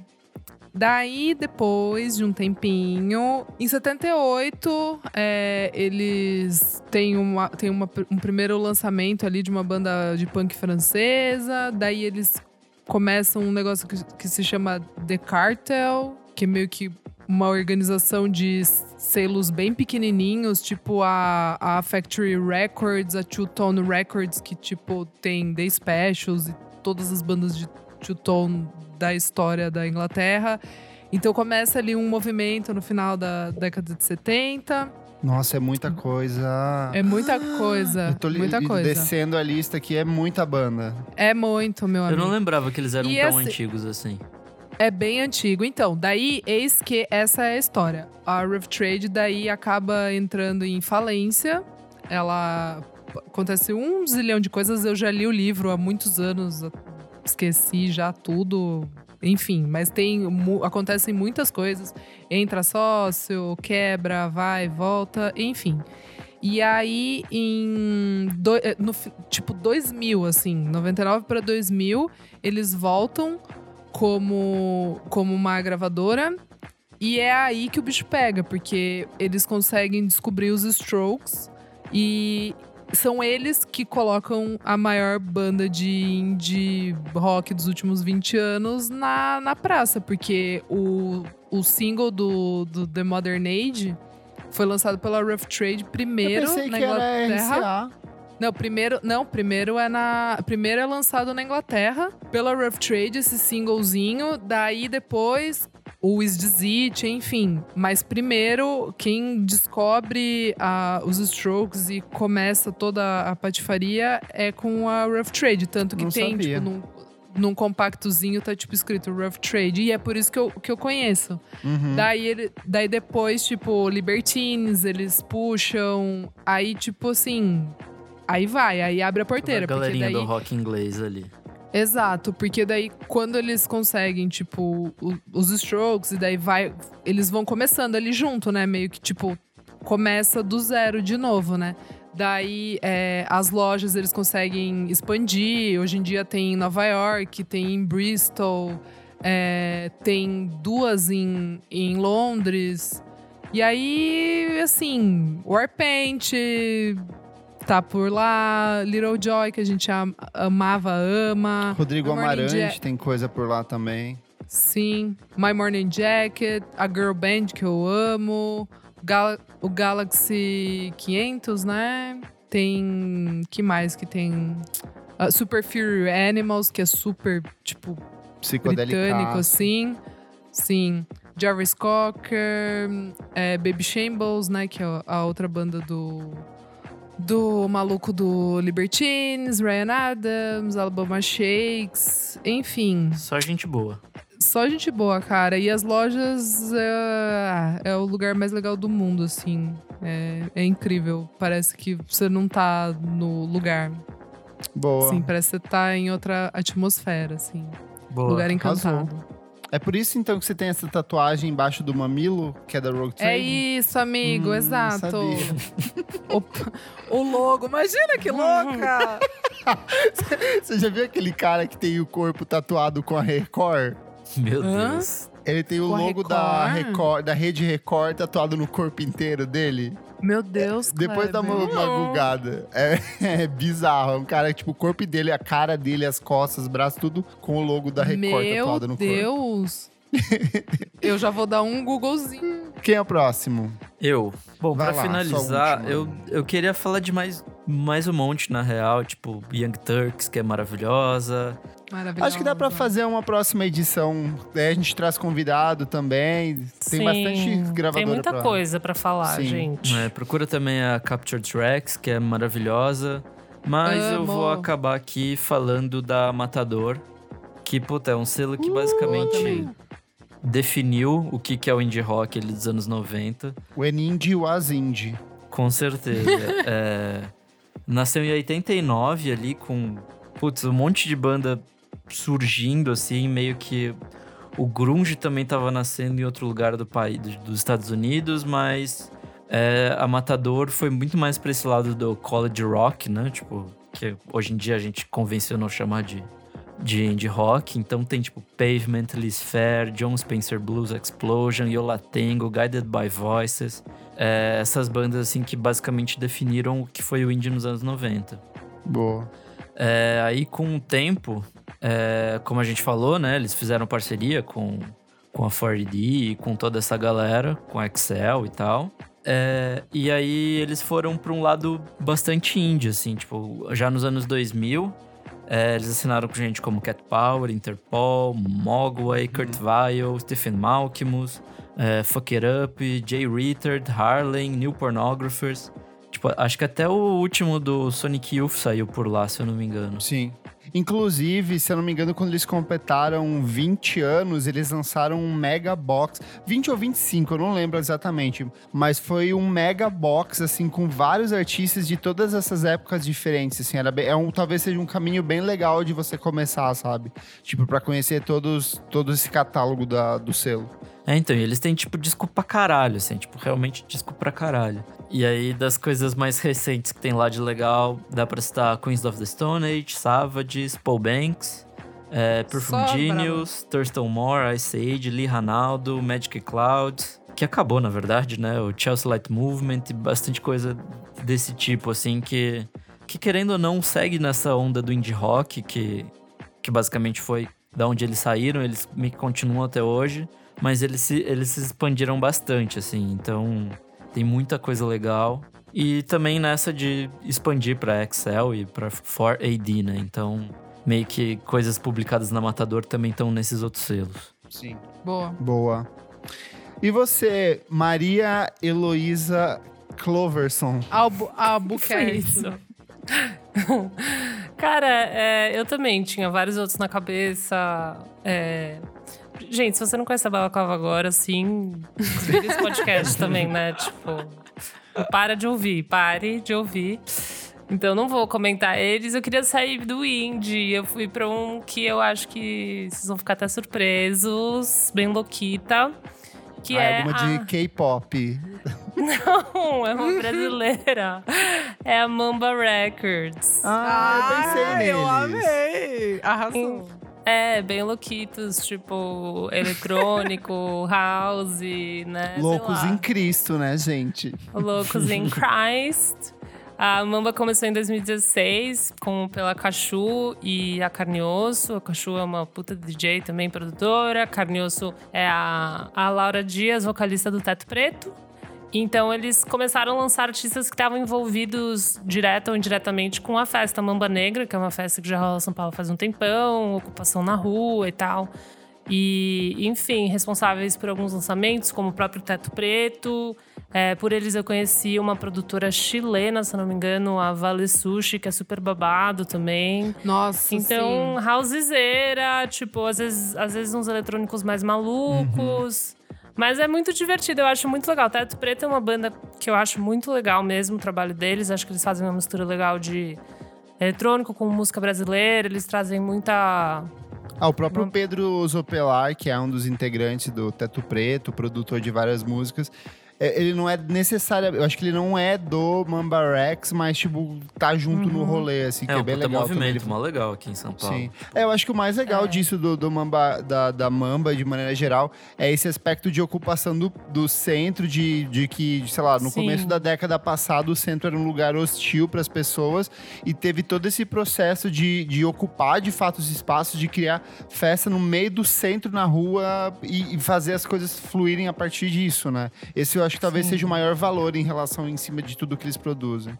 Daí, depois de um tempinho, em 78, é, eles têm, uma, têm uma, um primeiro lançamento ali de uma banda de punk francesa. Daí eles começam um negócio que, que se chama The Cartel, que é meio que uma organização de selos bem pequenininhos, tipo a, a Factory Records, a Two Tone Records, que tipo tem The Specials e todas as bandas de Two Tone da história da Inglaterra. Então começa ali um movimento no final da década de 70. Nossa, é muita coisa. É muita coisa, Eu tô li- muita coisa. descendo a lista aqui, é muita banda. É muito, meu Eu amigo. não lembrava que eles eram E tão esse- antigos assim. É bem antigo. Então, daí, eis que essa é a história. A Rough Trade daí acaba entrando em falência. Ela acontece um zilhão de coisas. Eu já li o livro há muitos anos, esqueci já tudo. Enfim, mas tem acontecem muitas coisas. Entra sócio, quebra, vai, volta, enfim. E aí, em do- eh, no, tipo 2000, assim, 99 para 2000, eles voltam como, como uma gravadora. E é aí que o bicho pega, porque eles conseguem descobrir os Strokes e são eles que colocam a maior banda de indie rock dos últimos 20 anos na, na praça, porque o, o single do, do The Modern Age foi lançado pela Rough Trade primeiro Eu pensei na que era Inglaterra. RCA. Não, primeiro, não, primeiro é na, primeiro é lançado na Inglaterra pela Rough Trade esse singlezinho, daí depois o Is It, enfim. Mas primeiro quem descobre ah, os Strokes e começa toda a patifaria é com a Rough Trade, tanto que Não tem sabia. tipo num, num compactozinho tá tipo escrito Rough Trade e é por isso que eu, que eu conheço. Uhum. Daí, ele, daí depois, tipo, Libertines, eles puxam. Aí, tipo assim. Aí vai, aí abre a porteira. a galerinha daí, do rock inglês ali. Exato, porque daí quando eles conseguem, tipo, os strokes, e daí vai. Eles vão começando ali junto, né? Meio que, tipo, começa do zero de novo, né? Daí é, as lojas eles conseguem expandir. Hoje em dia tem em Nova York, tem em Bristol, é, tem duas em, em Londres. E aí, assim, Warpaint tá por lá, Little Joy, que a gente am- amava, ama. Rodrigo Amarante Ja- tem coisa por lá também. Sim. My Morning Jacket, a Girl Band que eu amo, Gal- o Galaxy 500, né? Tem. que mais que tem? Ah, super Fury Animals, que é super, tipo, britânico, assim. Sim. Jarvis Cocker, é, Baby Shambles, né? Que é a outra banda do. Do maluco do Libertines, Ryan Adams, Alabama Shakes, enfim. Só gente boa. Só gente boa, cara. E as lojas é, é o lugar mais legal do mundo, assim. É, é incrível. Parece que você não tá no lugar. Boa. Assim, parece que você tá em outra atmosfera, assim. Boa. lugar encantado. É por isso então que você tem essa tatuagem embaixo do mamilo, que é da Rogue Trade? É isso, amigo, Hum, exato. Opa, o logo, imagina que louca! Você já viu aquele cara que tem o corpo tatuado com a Record? Meu? Deus. Ele tem o logo da Record? Record, da rede Record tatuado no corpo inteiro dele. Meu Deus, Depois dá uma, uma Não. gugada. É, é bizarro. É um cara, tipo, o corpo dele, a cara dele, as costas, os braços, tudo com o logo da Record Meu tatuado no corpo. Deus. Eu já vou dar um Googlezinho. Quem é o próximo? Eu. Bom, Vai pra lá, finalizar, eu, eu queria falar de mais, mais um monte, na real. Tipo, Young Turks, que é maravilhosa. Maravilhoso. Acho que dá pra fazer uma próxima edição. Daí a gente traz convidado também. Tem Sim, bastante gravadora Tem muita pra... coisa pra falar, Sim. gente. É, procura também a Capture Tracks, que é maravilhosa. Mas eu Amo. vou acabar aqui falando da Matador. Que, puta, é um selo que basicamente também. definiu o que que é o indie rock ali dos anos 90. O Enindie e o Azindie. Com certeza. É, nasceu em 89 ali com, putz, um monte de banda surgindo assim, meio que o grunge também tava nascendo em outro lugar do país, do- dos Estados Unidos, mas é, a Matador foi muito mais pra esse lado do college rock, né? Tipo, que hoje em dia a gente convencionou chamar de de indie rock, então tem tipo Pavement, Liz Fair, John Spencer Blues Explosion, Yola Tango, Guided by Voices, é, essas bandas assim que basicamente definiram o que foi o indie nos anos 90. Boa. É, aí com o tempo, é, como a gente falou, né, eles fizeram parceria com, com a 4D e com toda essa galera, com a Excel e tal. É, e aí eles foram para um lado bastante indie, assim, tipo, já nos anos 2000, é, eles assinaram com gente como Cat Power, Interpol, Mogwai, Kurt Weill, Stephen Malkmus, é, Fuck It Up, Jay Rittard, Harlem, New Pornographers. Tipo, acho que até o último do Sonic Youth saiu por lá, se eu não me engano. Sim. Inclusive, se eu não me engano, quando eles completaram 20 anos, eles lançaram um mega box. 20 ou 25, eu não lembro exatamente. Mas foi um mega box, assim, com vários artistas de todas essas épocas diferentes. Assim, era bem- é um, talvez seja um caminho bem legal de você começar, sabe? Tipo, pra conhecer todos, todo esse catálogo da, do selo. É, então, e eles têm, tipo, disco pra caralho, assim, tipo, realmente disco pra caralho. E aí, das coisas mais recentes que tem lá de legal, dá pra citar Queens of the Stone Age, Savages, Paul Banks, é, Perfume Só Genius, Thurston Moore, Ice Age, Lee Ranaldo, Magic Clouds, que acabou, na verdade, né? O Chelsea Light Movement e bastante coisa desse tipo, assim, que, que querendo ou não segue nessa onda do indie rock, que, que basicamente foi da onde eles saíram, eles meio que continuam até hoje, mas eles se, eles se expandiram bastante, assim, então tem muita coisa legal. E também nessa de expandir para Excel e para 4AD, né? Então, meio que coisas publicadas na Matador também estão nesses outros selos. Sim. Boa. Boa. E você, Maria Heloísa Cloverson? Albu Albuquerque. isso. Cara, é, eu também tinha vários outros na cabeça. é. Gente, se você não conhece a Balaclava agora, assim, desliga esse podcast também, né? Tipo, para de ouvir, pare de ouvir. Então, não vou comentar eles. Eu queria sair do indie. Eu fui pra um que eu acho que vocês vão ficar até surpresos. Bem louquita. Que Ah, é alguma a... de K-pop. Não, é uma brasileira. É a Mamba Records. Ah, eu pensei neles. eu amei. Arrasou. É, bem louquitos, tipo, eletrônico, house, né? Loucos em Cristo, né, gente? Loucos in Christ. A Mamba começou em 2016 com, pela Cachu e a Carnioso. A Cachu é uma puta DJ também, produtora. A Carnioso é a, a Laura Dias, vocalista do Teto Preto. Então eles começaram a lançar artistas que estavam envolvidos direto ou indiretamente com a festa Mamba Negra, que é uma festa que já rola em São Paulo faz um tempão, ocupação na rua e tal. E, enfim, responsáveis por alguns lançamentos, como o próprio Teto Preto. É, por eles eu conheci uma produtora chilena, se não me engano, a Vale Sushi, que é super babado também. Nossa, Então, sim. housezeira, tipo, às vezes, às vezes uns eletrônicos mais malucos. Mas é muito divertido, eu acho muito legal. Teto Preto é uma banda que eu acho muito legal mesmo, o trabalho deles. Acho que eles fazem uma mistura legal de eletrônico com música brasileira. Eles trazem muita Ah, o próprio Pedro Zopelar, que é um dos integrantes do Teto Preto, produtor de várias músicas, ele não é necessário. Eu acho que ele não é do Mamba Rex, mas, tipo, tá junto no rolê, assim, que É, é, um bem puta legal. também. movimento, mó legal aqui em São Paulo. Sim. É, eu acho que o mais legal É. disso do, do Mamba, da, da Mamba, de maneira geral, é esse aspecto de ocupação do, do centro, de, de que, sei lá, no Sim. começo da década passada, o centro era um lugar hostil para as pessoas e teve todo esse processo de, de ocupar de fato os espaços, de criar festa no meio do centro, na rua e, e fazer as coisas fluírem a partir disso, né? Esse eu acho que talvez Sim. seja o maior valor em relação em cima de tudo que eles produzem.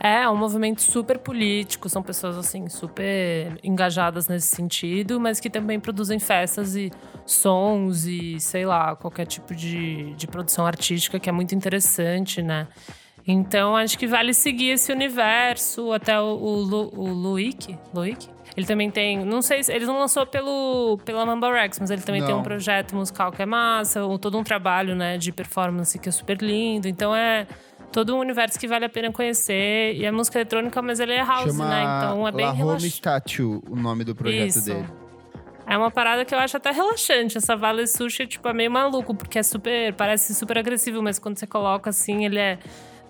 É, é um movimento super político, são pessoas assim super engajadas nesse sentido, mas que também produzem festas e sons e sei lá, qualquer tipo de, de produção artística que é muito interessante, né? Então acho que vale seguir esse universo, até o, o, Lu, o Luik, Luik? Ele também tem, não sei, se ele não lançou pelo pela Mamba Rex, mas ele também tem Não. um projeto musical que é massa, um- todo um trabalho, né, de performance que é super lindo. Então é todo um universo que vale a pena conhecer. E é música eletrônica, mas ele é house, Chama né? Então é bem La Home relaxante. Statue, o nome do projeto Isso. dele. É uma parada que eu acho até relaxante. Essa Vale Sushi, tipo, é meio maluco, porque é super. Parece super agressivo, mas quando você coloca assim, ele é.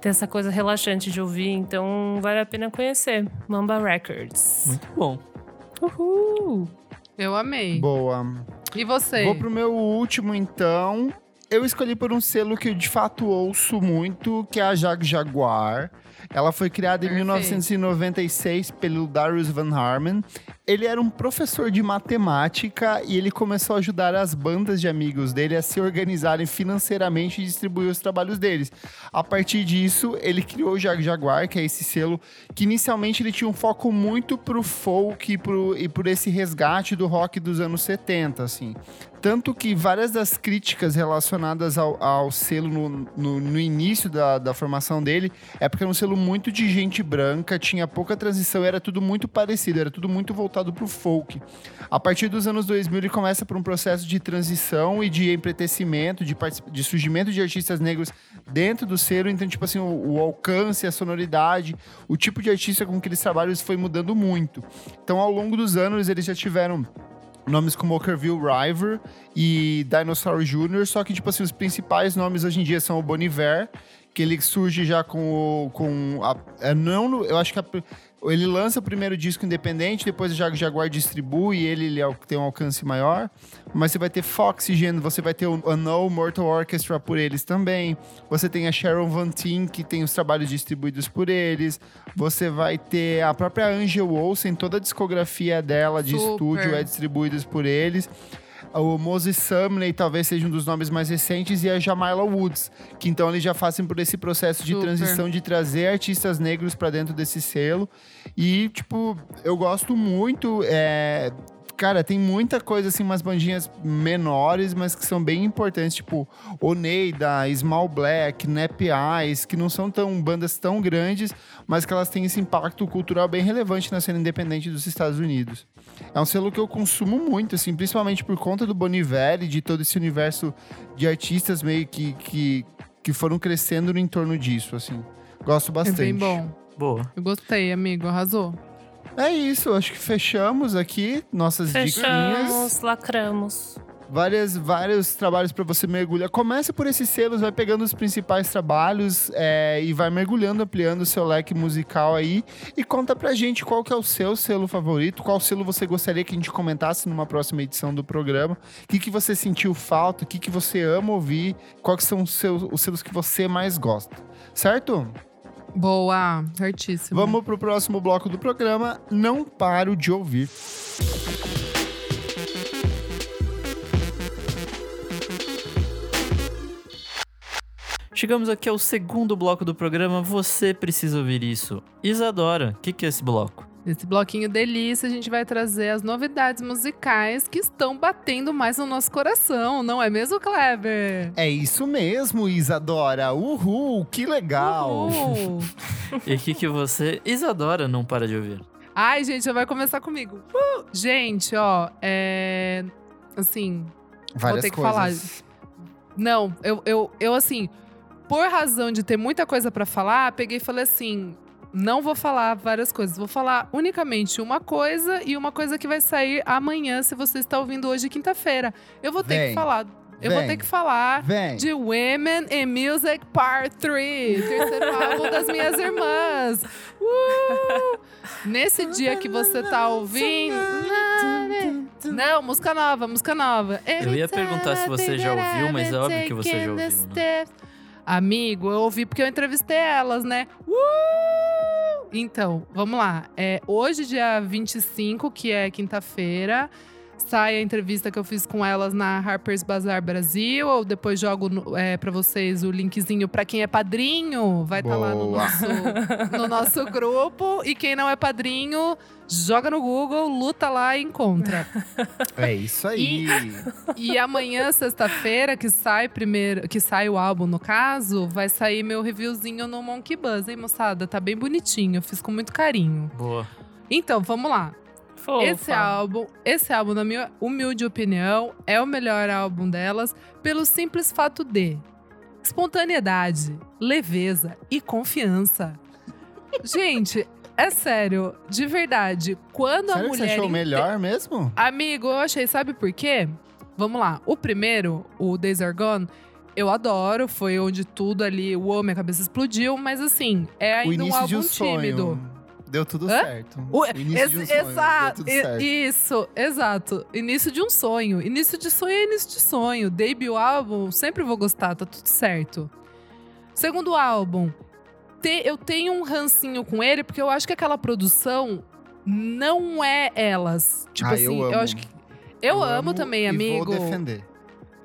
Tem essa coisa relaxante de ouvir, então vale a pena conhecer. Mamba Records. Muito bom. Uhul! Eu amei. Boa. E você? Vou pro meu último, então. Eu escolhi por um selo que eu de fato ouço muito, que é a Jag Jaguar. Ela foi criada em Perfeito. 1996 pelo Darius Van Harmon. Ele era um professor de matemática e ele começou a ajudar as bandas de amigos dele a se organizarem financeiramente e distribuir os trabalhos deles. A partir disso, ele criou o Jag Jaguar, que é esse selo que inicialmente ele tinha um foco muito pro folk e, pro, e por esse resgate do rock dos anos 70, assim. Tanto que várias das críticas relacionadas ao, ao selo no, no, no início da, da formação dele é porque era um selo muito de gente branca, tinha pouca transição, era tudo muito parecido, era tudo muito voltado pro folk. A partir dos anos 2000 ele começa por um processo de transição e de empretecimento, de, de surgimento de artistas negros dentro do selo, então tipo assim, o, o alcance, a sonoridade, o tipo de artista com que eles trabalham isso foi mudando muito. Então ao longo dos anos eles já tiveram nomes como Ockerville River e Dinosaur Jr., só que, tipo assim, os principais nomes hoje em dia são o Boniver, que ele surge já com o. Com a, é, não, eu acho que a- ele lança o primeiro disco independente, depois o Jag- Jaguar distribui e ele, ele tem um alcance maior. Mas você vai ter Foxygen, você vai ter o Unknown Mortal Orchestra por eles também. Você tem a Sharon Van Tien, que tem os trabalhos distribuídos por eles. Você vai ter a própria Angel Olsen, toda a discografia dela de Super. estúdio é distribuídos por eles. O Moses Sumney talvez seja um dos nomes mais recentes e a Jamila Woods, que então eles já fazem por esse processo de Super. transição de trazer artistas negros pra dentro desse selo. E, tipo, eu gosto muito. é, Cara, tem muita coisa, assim, umas bandinhas menores, mas que são bem importantes, tipo Oneida, Small Black, Nap Eyes, que não são tão bandas tão grandes, mas que elas têm esse impacto cultural bem relevante na cena independente dos Estados Unidos. É um selo que eu consumo muito, assim, principalmente por conta do Boniver e de todo esse universo de artistas meio que, que, que foram crescendo no entorno disso, assim. Gosto É bastante. bem bom. Boa. Eu gostei, amigo. Arrasou. É isso, acho que fechamos aqui nossas diquinhas. Fechamos, lacramos. Várias, vários trabalhos para você mergulhar. Começa por esses selos, vai pegando os principais trabalhos é, e vai mergulhando, ampliando o seu leque musical aí. E conta pra gente qual que é o seu selo favorito, qual selo você gostaria que a gente comentasse numa próxima edição do programa. O que, que você sentiu falta, o que, que você ama ouvir, quais que são os, seus, os selos que você mais gosta. Certo? Boa. Certíssimo. Vamos pro próximo bloco do programa. Não paro de ouvir. Chegamos aqui ao segundo bloco do programa. Você precisa ouvir isso. Isadora, o que, que é esse bloco? Nesse bloquinho delícia, a gente vai trazer as novidades musicais que estão batendo mais no nosso coração, não é mesmo, Kleber? É isso mesmo, Isadora. Uhul, que legal. Uhul. E o que, que você, Isadora, não para de ouvir? Ai, gente, já vai começar comigo. Uh! Gente, ó, é. Assim. Várias ter que coisas. Não, eu, eu, eu, assim, por razão de ter muita coisa pra falar, peguei e falei assim. Não vou falar várias coisas, vou falar unicamente uma coisa e uma coisa que vai sair amanhã, se você está ouvindo hoje, quinta-feira. Eu vou ter Vem. que falar eu vou Vem. ter que falar Vem. de Women in Music Part 3, terceiro álbum das minhas irmãs. Uh! Nesse dia que você tá ouvindo. Não, música nova, música nova. Eu ia perguntar se você já ouviu, mas é óbvio que você já ouviu, né? Amigo, eu ouvi porque eu entrevistei elas, né? Uh! Então, vamos lá. É, hoje, dia 25, que é quinta-feira, sai a entrevista que eu fiz com elas na Harper's Bazaar Brasil. Ou depois jogo é, para vocês o linkzinho para quem é padrinho. Vai estar lá no nosso, no nosso grupo. E quem não é padrinho, joga no Google, luta lá e encontra. É isso aí. E amanhã, sexta-feira, que sai primeiro, que sai o álbum, no caso, vai sair meu reviewzinho no Monkey Buzz, hein, moçada? Tá bem bonitinho, fiz com muito carinho. Boa. Então, vamos lá. Fofa. Esse álbum, esse álbum, na minha humilde opinião, é o melhor álbum delas pelo simples fato de espontaneidade, leveza e confiança. Gente, é sério, de verdade, quando a Sério que você mulher achou inte- melhor mesmo? Amigo, eu achei, sabe por quê? Vamos lá. O primeiro, o Days Are Gone, eu adoro. Foi onde tudo ali, uou, minha cabeça explodiu. Mas assim, é o ainda um álbum um sonho. Deu tudo Hã? certo. O- início de um sonho. exato, isso, exato. Início de um sonho. Início de sonho é início de sonho. Debut álbum, sempre vou gostar, tá tudo certo. Segundo álbum, te- eu tenho um rancinho com ele, porque eu acho que aquela produção não é elas. Tipo Ah, assim, eu amo. acho que. Eu, amo, também, e amigo. vou defender.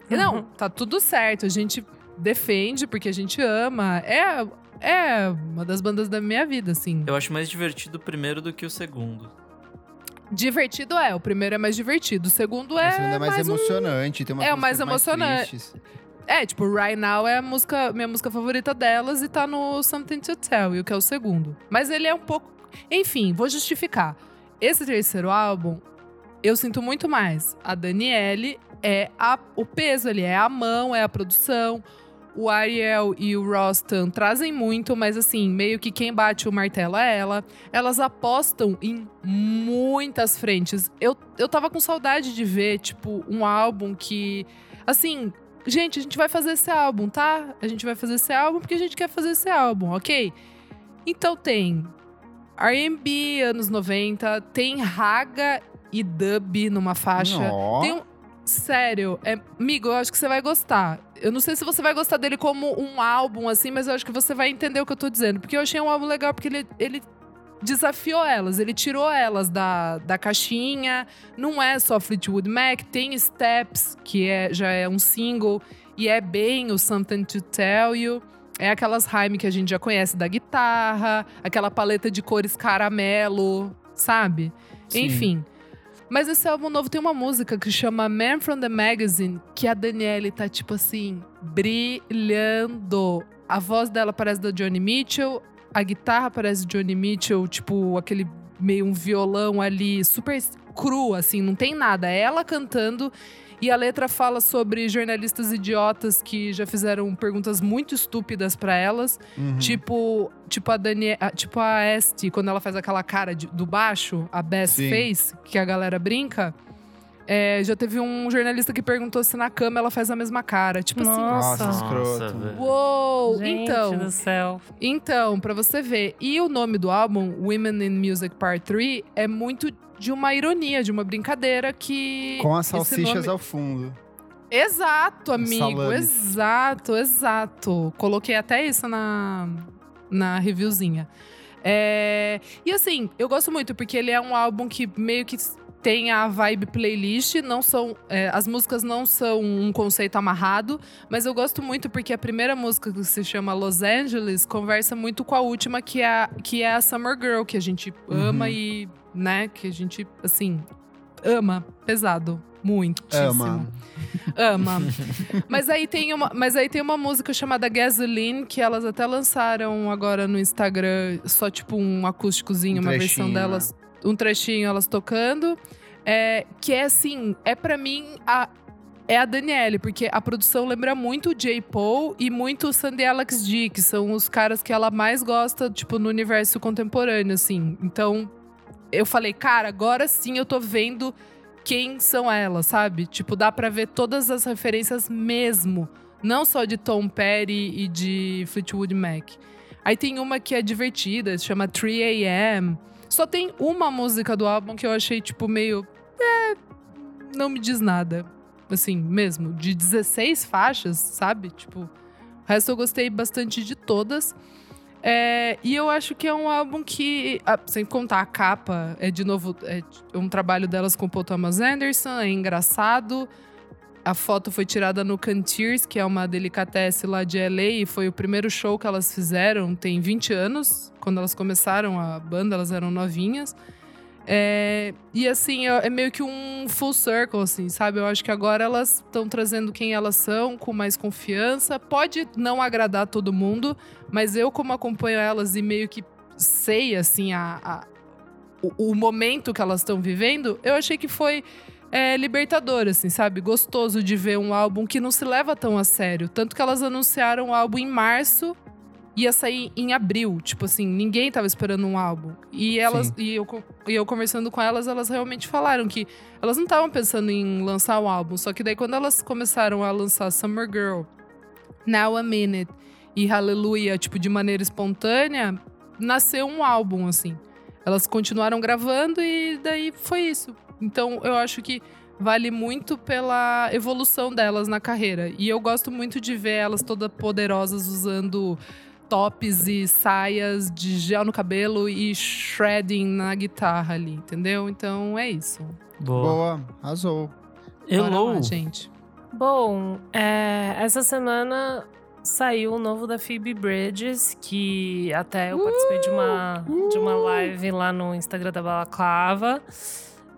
Não, tá tudo certo. A gente defende porque a gente ama. É, é uma das bandas da minha vida, assim. Eu acho mais divertido o primeiro do que o segundo. Divertido é. O primeiro é mais divertido. O segundo é. o segundo é mais, mais um- emocionante. Tem umas É, o mais emocionante. É, tipo, Right Now é a música, minha música favorita delas e tá no Something to Tell You, que é o segundo. Mas ele é um pouco. Enfim, vou justificar. Esse terceiro álbum, eu sinto muito mais. A Daniele é a- o peso ali, é a mão, é a produção. O Ariel e o Rostam trazem muito, mas assim, meio que quem bate o martelo é ela. Elas apostam em muitas frentes. Eu, eu tava com saudade de ver, tipo, um álbum que. Assim, gente, a gente vai fazer esse álbum, tá? A gente vai fazer esse álbum porque a gente quer fazer esse álbum, ok? Então tem R&B anos 90, tem raga e dub numa faixa. Nó. Tem um, sério, é, amigo, eu acho que você vai gostar. Eu não sei se você vai gostar dele como um álbum assim, mas eu acho que você vai entender o que eu tô dizendo, porque eu achei um álbum legal porque ele, ele desafiou elas, ele tirou elas da, da caixinha. Não é só Fleetwood Mac, tem Steps, que é, já é um single, e é bem o Something to Tell You. É aquelas rhyme que a gente já conhece da guitarra, aquela paleta de cores caramelo, sabe? Sim. Enfim. Mas esse álbum novo tem uma música que chama Man from the Magazine, que a Danielle tá, tipo assim, brilhando. A voz dela parece da Johnny Mitchell, a guitarra parece Johnny Mitchell, tipo, aquele meio um violão ali, super cru, assim, não tem nada. É ela cantando e a letra fala sobre jornalistas idiotas que já fizeram perguntas muito estúpidas pra elas. Uhum. Tipo, tipo a Daniela, tipo a Este, quando ela faz aquela cara de- do baixo, a best Sim. face, que a galera brinca. É, já teve um jornalista que perguntou se na cama ela faz a mesma cara. Tipo Nossa. Nossa, escroto. velho. assim. Uou! Gente então, do céu. então, pra você ver. E o nome do álbum, Women in Music Part 3, é muito de uma ironia, de uma brincadeira que. Com as salsichas nome- ao fundo. Exato, amigo. Exato, exato. Coloquei até isso na, na reviewzinha. É, e assim, eu gosto muito, porque ele é um álbum que meio que tem a vibe playlist, não são. é, as músicas não são um conceito amarrado, mas eu gosto muito porque a primeira música que se chama Los Angeles conversa muito com a última, que é a, que é a Summer Girl, que a gente ama Uhum. e, né, que a gente, assim, ama pesado. Muitíssimo. Ama. Ama. mas, aí tem uma, mas aí tem uma música chamada Gasoline, que elas até lançaram agora no Instagram, só tipo um acústicozinho, Um uma versão trechinho, delas, um trechinho elas tocando. É, que é assim, é pra mim a. É a Danielle, porque a produção lembra muito o J. Paul e muito o Sandy Alex D, que são os caras que ela mais gosta, tipo, no universo contemporâneo, assim. Então, eu falei, cara, agora sim eu tô vendo quem são elas, sabe? Tipo, dá pra ver todas as referências mesmo. Não só de Tom Petty e de Fleetwood Mac. Aí tem uma que é divertida, se chama 3AM. Só tem uma música do álbum que eu achei, tipo, meio. É. Não me diz nada. Assim, mesmo. De 16 faixas, sabe? Tipo. O resto eu gostei bastante de todas. É, e eu acho que é um álbum que, ah, sem contar a capa, é de novo é um trabalho delas com o Paul Thomas Anderson, é engraçado. A foto foi tirada no Cantiers, que é uma delicatesse lá de LA, e foi o primeiro show que elas fizeram, tem 20 anos. Quando elas começaram a banda, elas eram novinhas. É, e assim, é, é meio que um full circle, assim, sabe? Eu acho que agora elas estão trazendo quem elas são com mais confiança. Pode não agradar todo mundo, mas eu, como acompanho elas e meio que sei, assim, a, a o, o, momento que elas estão vivendo, eu achei que foi é, libertador, assim, sabe? Gostoso de ver um álbum que não se leva tão a sério. Tanto que elas anunciaram o álbum em março ia sair em abril. Tipo assim, ninguém tava esperando um álbum. E elas e eu, e eu conversando com elas, elas realmente falaram que elas não estavam pensando em lançar um álbum. Só que daí, quando elas começaram a lançar Summer Girl, Now a Minute e Hallelujah, tipo, de maneira espontânea, nasceu um álbum, assim. Elas continuaram gravando e daí foi isso. Então, eu acho que vale muito pela evolução delas na carreira. E eu gosto muito de ver elas todas poderosas usando tops e saias de gel no cabelo e shredding na guitarra ali, entendeu? Então é isso. Boa, Boa arrasou. Hello, lá, gente. Bom, é, essa semana saiu o novo da Phoebe Bridges, que até eu participei de uma, de uma live lá no Instagram da Balaclava.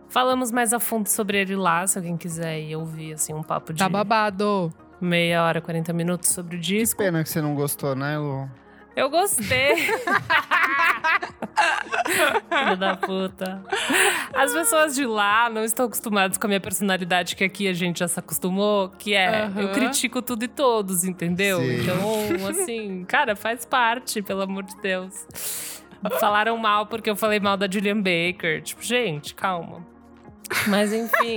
Falamos mais a fundo sobre ele lá, se alguém quiser ir ouvir assim, um papo de. Tá babado! meia hora, 40 minutos sobre o disco. Que pena que você não gostou, né, Lu? Eu gostei. Filho da puta. As pessoas de lá não estão acostumadas com a minha personalidade, que aqui a gente já se acostumou, que é uhum. eu critico tudo e todos, entendeu? Sim. Então, assim, cara, faz parte, pelo amor de Deus. Falaram mal porque eu falei mal da Julian Baker. Tipo, gente, calma. Mas enfim.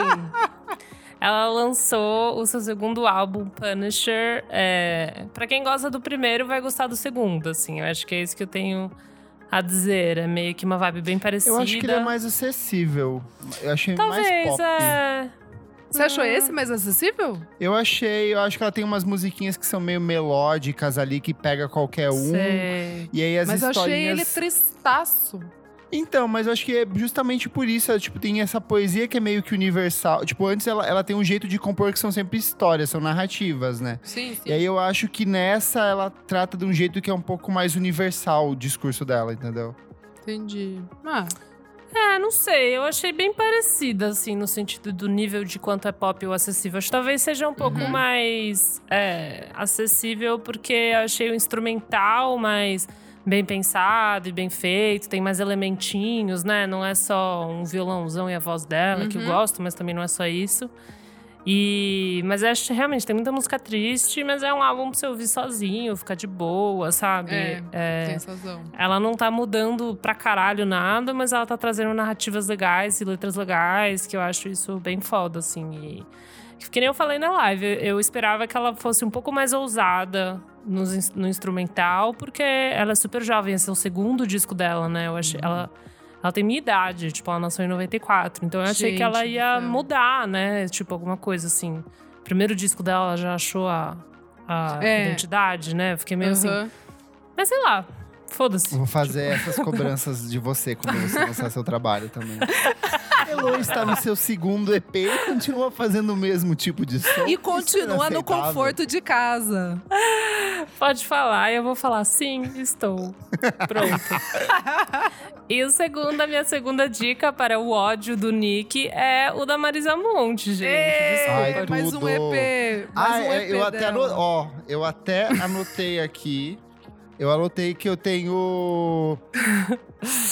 Ela lançou o seu segundo álbum, Punisher. É, para quem gosta do primeiro, vai gostar do segundo, assim. Eu acho que é isso que eu tenho a dizer. É meio que uma vibe bem parecida. Eu acho que ele é mais acessível. Eu achei Talvez, mais pop. É... Você achou esse mais acessível? Eu achei, eu acho que ela tem umas musiquinhas que são meio melódicas ali, que pega qualquer um. Sei. E aí as Mas historinhas... eu achei ele tristaço. Então, mas eu acho que é justamente por isso, ela, tipo, tem essa poesia que é meio que universal. Tipo, antes ela, ela tem um jeito de compor que são sempre histórias, são narrativas, né? Sim, sim. E aí eu acho que nessa ela trata de um jeito que é um pouco mais universal o discurso dela, entendeu? Entendi. Ah. É, não sei. Eu achei bem parecida, assim, no sentido do nível de quanto é pop ou acessível. Acho que talvez seja um pouco uhum. mais é, acessível, porque eu achei o instrumental mais bem pensado e bem feito, tem mais elementinhos, né? Não é só um violãozão e a voz dela, uhum. que eu uhum. gosto, mas também não é só isso. E, mas acho que realmente tem muita música triste, mas é um álbum pra você ouvir sozinho, ficar de boa, sabe? É, é, tem razão. Ela não tá mudando pra caralho nada, mas ela tá trazendo narrativas legais e letras legais, que eu acho isso bem foda, assim. E, que nem eu falei na live, eu esperava que ela fosse um pouco mais ousada no, no instrumental, porque ela é super jovem, esse é o segundo disco dela, né? Eu achei, uhum. ela, ela tem minha idade, tipo, ela nasceu em 94. Então eu achei Gente, que ela ia mudar, né? Tipo, alguma coisa assim. Primeiro disco dela, ela já achou a, a é. identidade, né? fiquei meio uhum. assim. Mas sei lá, foda-se. Vou fazer tipo... essas cobranças de você quando você lançar seu trabalho também. Elo está no seu segundo EP e continua fazendo o mesmo tipo de som. E continua no conforto de casa. Pode falar, eu vou falar sim, estou. Pronto. e o segundo, a minha segunda dica para o ódio do Nick é o da Marisa Monte, gente. Ei, Ai, mais um EP. Mais Ai, um EP eu, até anotei, ó, eu até anotei aqui. Eu anotei que eu tenho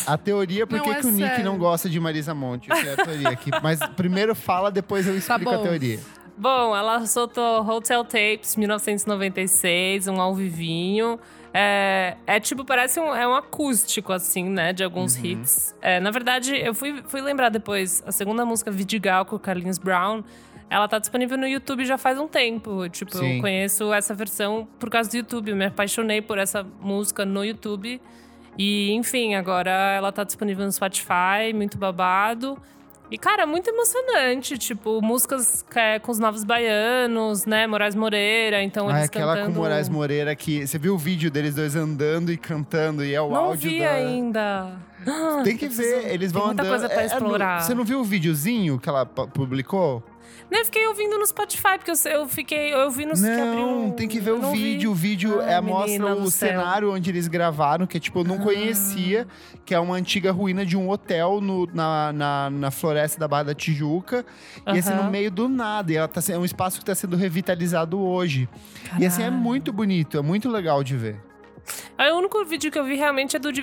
a teoria por que, é que o Nick não gosta de Marisa Monte. Eu a teoria aqui. Mas primeiro fala, depois eu tá explico tá a teoria. Bom, ela soltou Hotel Tapes 1996, um ao vivinho. É, é tipo, parece um, é um acústico, assim, né? De alguns Uhum. hits. É, na verdade, eu fui, fui lembrar depois, a segunda música, Vidigal, com o Carlinhos Brown, ela tá disponível no YouTube já faz um tempo. Tipo, Sim. eu conheço essa versão por causa do YouTube. Eu me apaixonei por essa música no YouTube. E, enfim, agora ela tá disponível no Spotify, muito babado. E, cara, muito emocionante. Tipo, músicas é, com os Novos Baianos, né? Moraes Moreira. Então, Ah, eles aquela cantando... com Moraes Moreira que. Você viu o vídeo deles dois andando e cantando e é o Não áudio vi da. ainda. Tem que ver, eles tem vão muita andando. coisa pra É, é explorar. Você não viu o videozinho que ela pu- publicou? Não, eu fiquei ouvindo no Spotify, porque eu, eu fiquei. Eu vi que Não, um- tem que ver o não vi. vídeo. O vídeo Ai, é, mostra do o céu. cenário onde eles gravaram, que tipo, eu não conhecia, que é uma antiga ruína de um hotel no- na, na, na floresta da Barra da Tijuca. E assim, no meio do nada. E ela tá, é um espaço que está sendo revitalizado hoje. E assim, é Caralho. muito bonito, é muito legal de ver. Aí, o único vídeo que eu vi realmente é do de,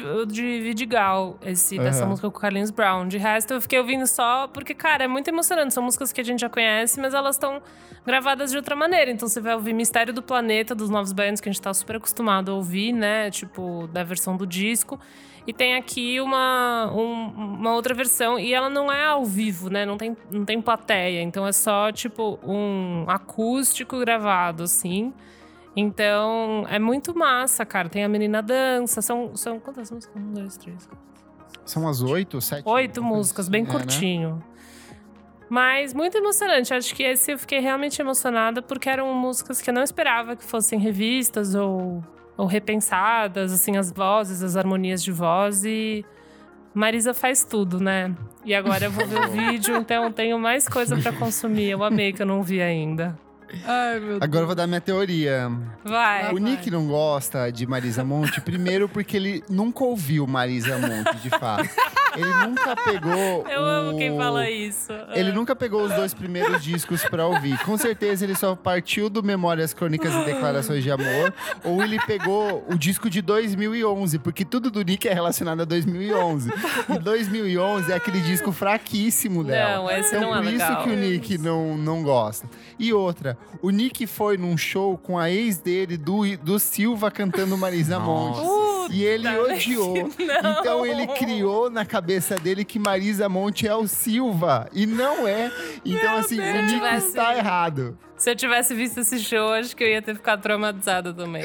Vidigal, esse, dessa Aham. música com o Carlinhos Brown. De resto, eu fiquei ouvindo só porque, cara, é muito emocionante. São músicas que a gente já conhece, mas elas estão gravadas de outra maneira. Então você vai ouvir Mistério do Planeta, dos Novos Baianos, que a gente tá super acostumado a ouvir, né? Tipo, da versão do disco. E tem aqui uma, um- uma outra versão, e ela não é ao vivo, né? Não tem, não tem plateia. Então é só, tipo, um acústico gravado, assim. Então, é muito massa, cara. Tem a menina dança. São, são quantas músicas? Um, dois, três, quatro. São as oito, sete? Oito músicas, assim. bem É, né? curtinho. Mas muito emocionante. Acho que esse eu fiquei realmente emocionada porque eram músicas que eu não esperava que fossem revistas ou, ou repensadas, assim, as vozes, as harmonias de voz. E Marisa faz tudo, né? E agora eu vou ver o vídeo, então tenho mais coisa pra consumir. Eu amei que eu não vi ainda. Ai, meu Agora eu vou dar minha teoria. Vai. O Nick não gosta de Marisa Monte, primeiro porque ele nunca ouviu Marisa Monte, de fato. Ele nunca pegou. Eu o... amo quem fala isso. Ele nunca pegou os dois primeiros discos pra ouvir. Com certeza ele só partiu do Memórias, Crônicas e Declarações de Amor. Ou ele pegou o disco de 2011, porque tudo do Nick é relacionado a 2011. E 2011 é aquele disco fraquíssimo dela. Não, esse então não é por isso legal. que o Nick não, não gosta. E outra, o Nick foi num show com a ex dele, do, do Silva, cantando Marisa Monte. Puta, E ele odiou. não. Então ele criou na cabeça dele que Marisa Monte é o Silva. E não é. Então, assim, o Nick Tivesse- está errado. Se eu tivesse visto esse show, acho que eu ia ter ficado traumatizada também.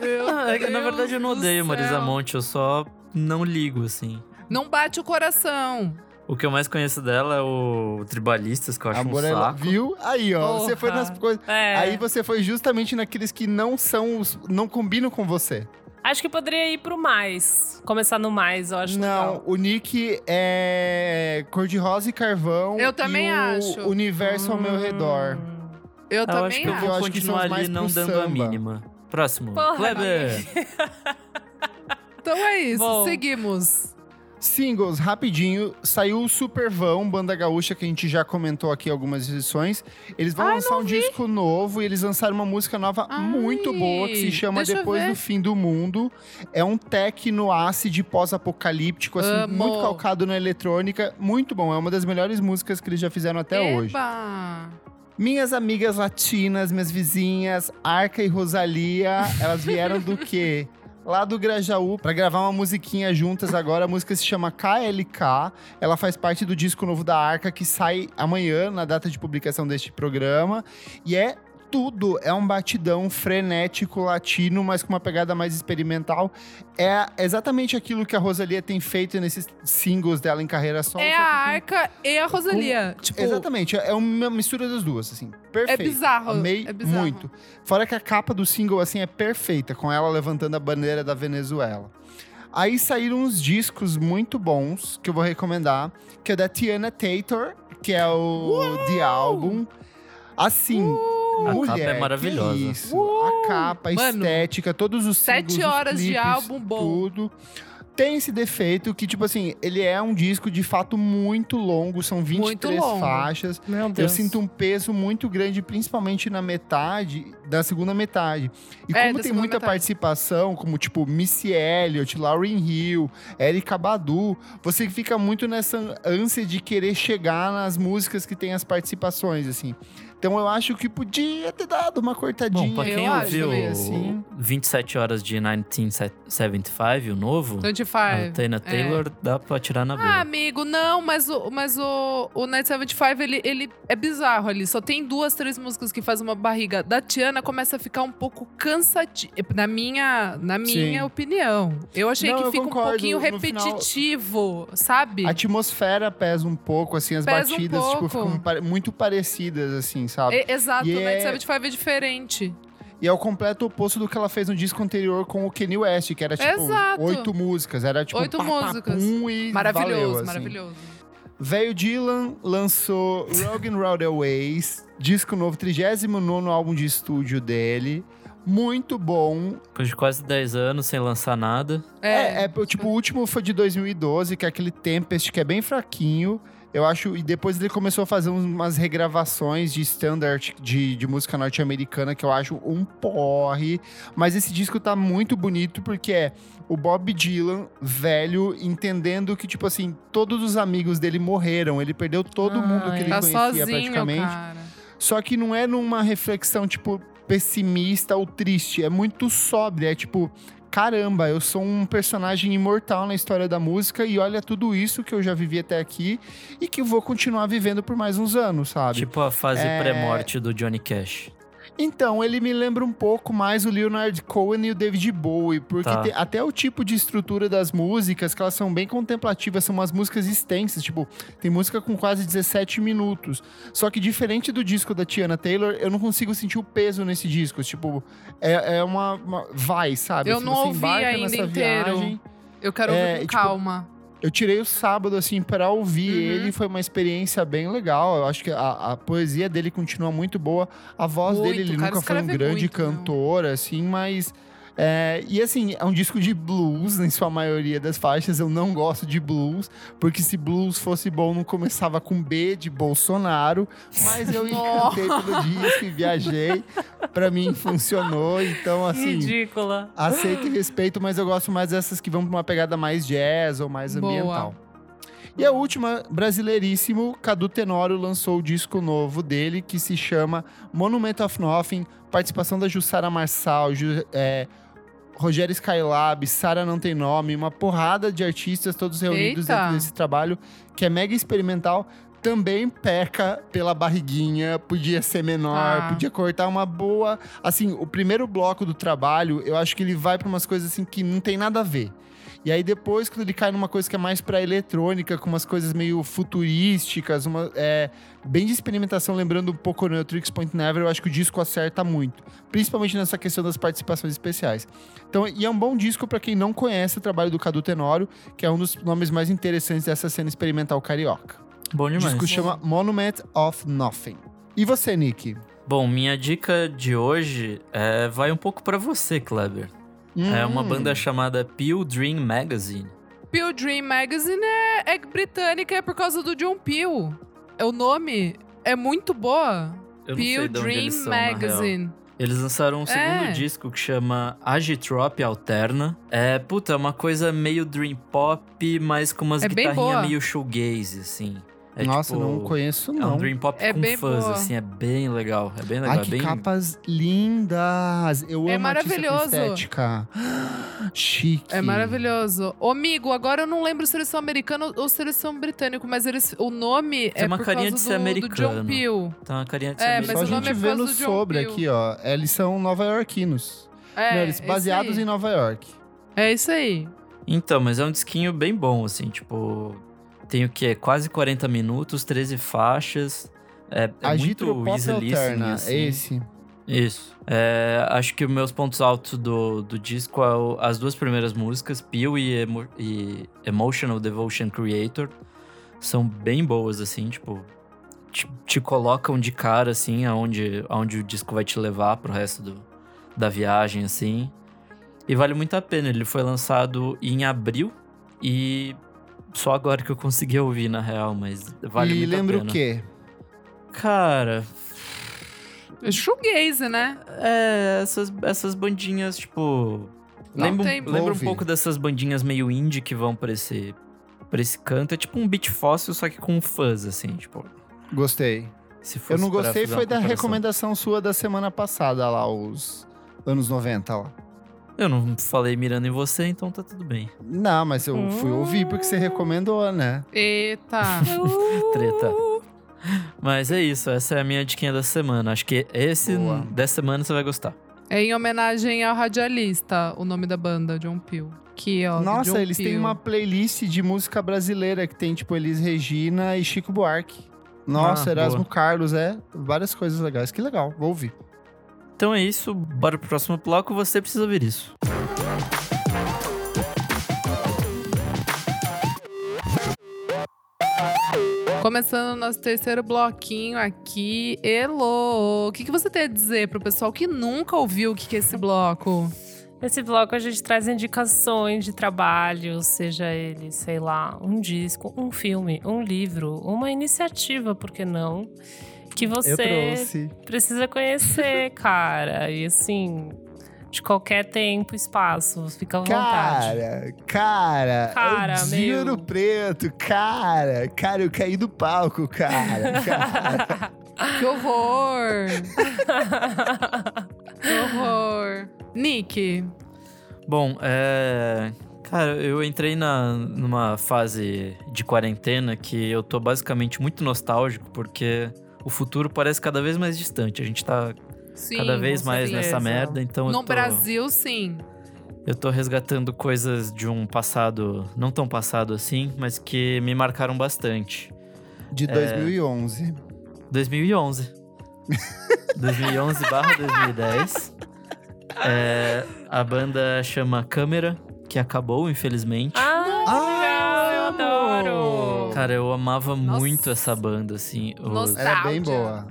Meu na Deus verdade, eu não odeio Marisa. Monte, eu só não ligo, assim. Não bate o coração. O que eu mais conheço dela é o Tribalistas, que eu acho Amor um é saco. Viu? Aí, ó. Você foi Porra. nas coisas. É. Aí você foi justamente naqueles que não são. os- não combinam com você. Acho que poderia ir pro mais. Começar no mais, eu acho Não, legal. o Nick é cor-de-rosa e carvão. Eu também e o acho. Universo ao meu redor. Eu, Eu acho também que eu acho. vou Eu acho que são continuar ali não dando a samba. mínima. Próximo. Porra, Kleber. Então é isso, Bom. seguimos. Singles, rapidinho. Saiu o Supervão, banda gaúcha, que a gente já comentou aqui algumas edições. Eles vão Ai, lançar um disco novo e eles lançaram uma música nova Ai, muito boa que se chama Depois do Fim do Mundo. É um techno acid pós-apocalíptico, assim, Amo. muito calcado na eletrônica. Muito bom. É uma das melhores músicas que eles já fizeram até hoje. Eba! Minhas amigas latinas, minhas vizinhas, Arca e Rosalia, elas vieram do quê? Lá do Grajaú pra gravar uma musiquinha juntas agora. A música se chama KLK. Ela faz parte do disco novo da Arca que sai amanhã, na data de publicação deste programa. E é tudo. É um batidão frenético latino, mas com uma pegada mais experimental. É exatamente aquilo que a Rosalia tem feito nesses singles dela em carreira solo. É só a que com Arca e a Rosalia. Tipo, Exatamente, é uma mistura das duas, assim. Perfeito. bizarro, Amei é bizarro. muito. Fora que a capa do single, assim, é perfeita, com ela levantando a bandeira da Venezuela. Aí saíram uns discos muito bons, que eu vou recomendar, que é da Tiana Tator, que é o The Album. Assim, A mulher, capa é maravilhosa. isso. A capa, a Mano, estética, todos os sete singles, os horas de clipes, álbum bom. Tudo. Tem esse defeito que, tipo assim, ele é um disco de fato muito longo, são 23 longo. faixas. Meu Eu Deus. sinto um peso muito grande, principalmente na metade. da segunda metade. E É, como tem muita metade. participação, como tipo Missy Elliott, Lauryn Hill, Erika Badu, você fica muito nessa ânsia de querer chegar nas músicas que tem as participações, assim. Então eu acho que podia ter dado uma cortadinha. Bom, pra eu quem acho ouviu assim. 27 horas de 1975, o novo, a 25. Tina é. Taylor, dá pra tirar na Ah, boa. amigo, não, mas o, mas o, o Night 75, ele, ele é bizarro ali. Só tem duas, três músicas que fazem uma barriga. Da Tiana começa a ficar um pouco cansativo. Na minha, na minha Sim. opinião. Eu achei Não, que eu fica concordo. um pouquinho No final- repetitivo, sabe? A atmosfera pesa um pouco, assim, as Pesa um batidas, tipo, pouco. ficam muito parecidas, assim, sabe? E- exato, E o Night é- 75 é diferente. E é o completo oposto do que ela fez no disco anterior com o Kanye West, que era tipo Exato. oito músicas. Era tipo Oito pá, pá, músicas. pum, e Maravilhoso, valeu, assim. maravilhoso. Velho Dylan lançou Rogue and disco novo, 39 álbum de estúdio dele. Muito bom. Depois de quase 10 anos sem lançar nada. É, é, tipo, o último foi de 2012, que é aquele Tempest que é bem fraquinho. Eu acho, e depois ele começou a fazer umas regravações de standard de, de música norte-americana que eu acho um porre. Mas esse disco tá muito bonito porque é o Bob Dylan, velho, entendendo que, tipo assim, todos os amigos dele morreram. Ele perdeu todo mundo que ele Tá conhecia sozinho, praticamente. cara. Só que não é numa reflexão, tipo, pessimista ou triste. É muito sóbria. É tipo, caramba, eu sou um personagem imortal na história da música e olha tudo isso que eu já vivi até aqui e que vou continuar vivendo por mais uns anos, sabe? Tipo a fase É. pré-morte do Johnny Cash. Então, ele me lembra um pouco mais o Leonard Cohen e o David Bowie, porque Tá. tem- até o tipo de estrutura das músicas, que elas são bem contemplativas, são umas músicas extensas, tipo, tem música com quase 17 minutos. Só que diferente do disco da Tiana Taylor, eu não consigo sentir o peso nesse disco, tipo, é, é uma, uma- vai, sabe? Eu Se não você ouvi ainda nessa inteiro. viagem- Eu quero É, ouvir com tipo, calma. Eu tirei o sábado, assim, pra ouvir Uhum. ele. Foi uma experiência bem legal. Eu acho que a, a poesia dele continua muito boa. A voz Muito, dele, ele nunca foi um grande muito, meu. cantor, assim, mas... é, e assim, é um disco de blues em sua maioria das faixas. Eu não gosto de blues, porque se blues fosse bom, não começava com B de Bolsonaro. Mas eu encantei pelo disco e viajei. Pra mim funcionou. Então, assim, Ridícula. aceito e respeito, mas eu gosto mais dessas que vão pra uma pegada mais jazz ou mais Boa. ambiental. E a última, brasileiríssimo, Cadu Tenório lançou o disco novo dele, que se chama Monument of Nothing, participação da Jussara Marçal, Ju- é, Rogério Skylab, Sara Não Tem Nome, uma porrada de artistas todos reunidos Eita. dentro desse trabalho, que é mega experimental, também peca pela barriguinha, podia ser menor, Ah. podia cortar uma boa... Assim, o primeiro bloco do trabalho, eu acho que ele vai pra umas coisas assim que não tem nada a ver. E aí depois, quando ele cai numa coisa que é mais pra eletrônica, com umas coisas meio futurísticas, uma, é, bem de experimentação, lembrando um pouco o Neutrix Point Never, eu acho que o disco acerta muito. Principalmente nessa questão das participações especiais. Então, e é um bom disco pra quem não conhece o trabalho do Cadu Tenório, que é um dos nomes mais interessantes dessa cena experimental carioca. Bom O demais. disco chama Monument of Nothing. E você, Nick? Bom, minha dica de hoje é, vai um pouco pra você, Kleber. É uma Hum. banda chamada Peel Dream Magazine. Peel Dream Magazine é, é britânica, é por causa do John Peel. É o nome é muito boa. Eu não Peel Dream eles são. Magazine. Eles lançaram um segundo É. disco que chama Agitrop Alterna. É, puta, é uma coisa meio dream pop, mas com umas É guitarrinhas meio shoegaze, assim. É Nossa, tipo, não conheço, É não. um dream pop É com bem fãs, boa. assim, é bem legal. É bem legal. Ai, é que bem... capas lindas! Eu É amo maravilhoso. estética. Chique. É maravilhoso. Ô, amigo, agora eu não lembro se eles são americanos ou se eles são britânicos, mas eles, o nome Tem é uma por carinha causa de ser do, do americano. John Peel. Tá uma carinha de É, ser mas Só o a nome gente é no do sobre Peel. aqui, ó. Eles são nova-iorquinos. É, Não, eles baseados em Nova York. É isso aí. Então, mas é um disquinho bem bom, assim, tipo... Tem o quê? Quase 40 minutos, 13 faixas. É, é Agitro muito easy listening, Alterna, assim. é esse. Isso. É, acho que os meus pontos altos do, do disco é o- as duas primeiras músicas, Peel e, Emo- e Emotional Devotion Creator. São bem boas, assim, tipo... Te, te colocam de cara, assim, aonde, aonde o disco vai te levar pro resto do, da viagem, assim. E vale muito a pena. Ele foi lançado em abril e só agora que eu consegui ouvir, na real, mas vale e muito a lembra pena. o quê? Cara, Shoegaze, né? É, essas, essas bandinhas, tipo. Não lembra, tem- lembra um pouco dessas bandinhas meio indie que vão pra esse, pra esse canto. É tipo um beat fóssil, só que com fuzz, assim, tipo. Gostei. Se fosse Eu não gostei, foi da recomendação sua da semana passada lá, os anos 90 lá. Eu não falei mirando em você, então tá tudo bem. Não, mas eu fui ouvir porque você recomendou, né? Eita. Treta. Mas é isso, essa é a minha diquinha da semana. Acho que esse Boa. dessa semana você vai gostar. É em homenagem ao radialista, o nome da banda, John Peel. Que, ó, Nossa, John eles têm Peel. uma playlist de música brasileira que tem, tipo, Elis Regina e Chico Buarque. Nossa, Ah, Erasmo boa. Carlos, é. Várias coisas legais. Que legal, vou ouvir. Então é isso, bora pro próximo bloco, você precisa ouvir isso. Começando o nosso terceiro bloquinho aqui. Elo, o que, que você tem a dizer pro pessoal que nunca ouviu o que, que é esse bloco? Nesse bloco a gente traz indicações de trabalho, seja ele, sei lá, um disco, um filme, um livro, uma iniciativa, por que não? Que você precisa conhecer, cara. E assim, de qualquer tempo, espaço, fica à vontade. Cara, cara, Cara, é Dinho meu. no Preto, cara. Cara, eu caí do palco, cara. cara. Que horror! que horror! Nick, Bom, é. Cara, eu entrei na, numa fase de quarentena que eu tô basicamente muito nostálgico, porque o futuro parece cada vez mais distante. A gente tá sim. cada vez mais certeza. nessa merda, então eu No tô, Brasil, sim. eu tô resgatando coisas de um passado, não tão passado assim, mas que me marcaram bastante. De 2011. 2011. 2011 barra 2010. É, a banda chama Câmera, que acabou, infelizmente. Ah, Ah, eu adoro! Cara, eu amava Nossa. muito essa banda, assim. O- Nossa. Ela é bem boa.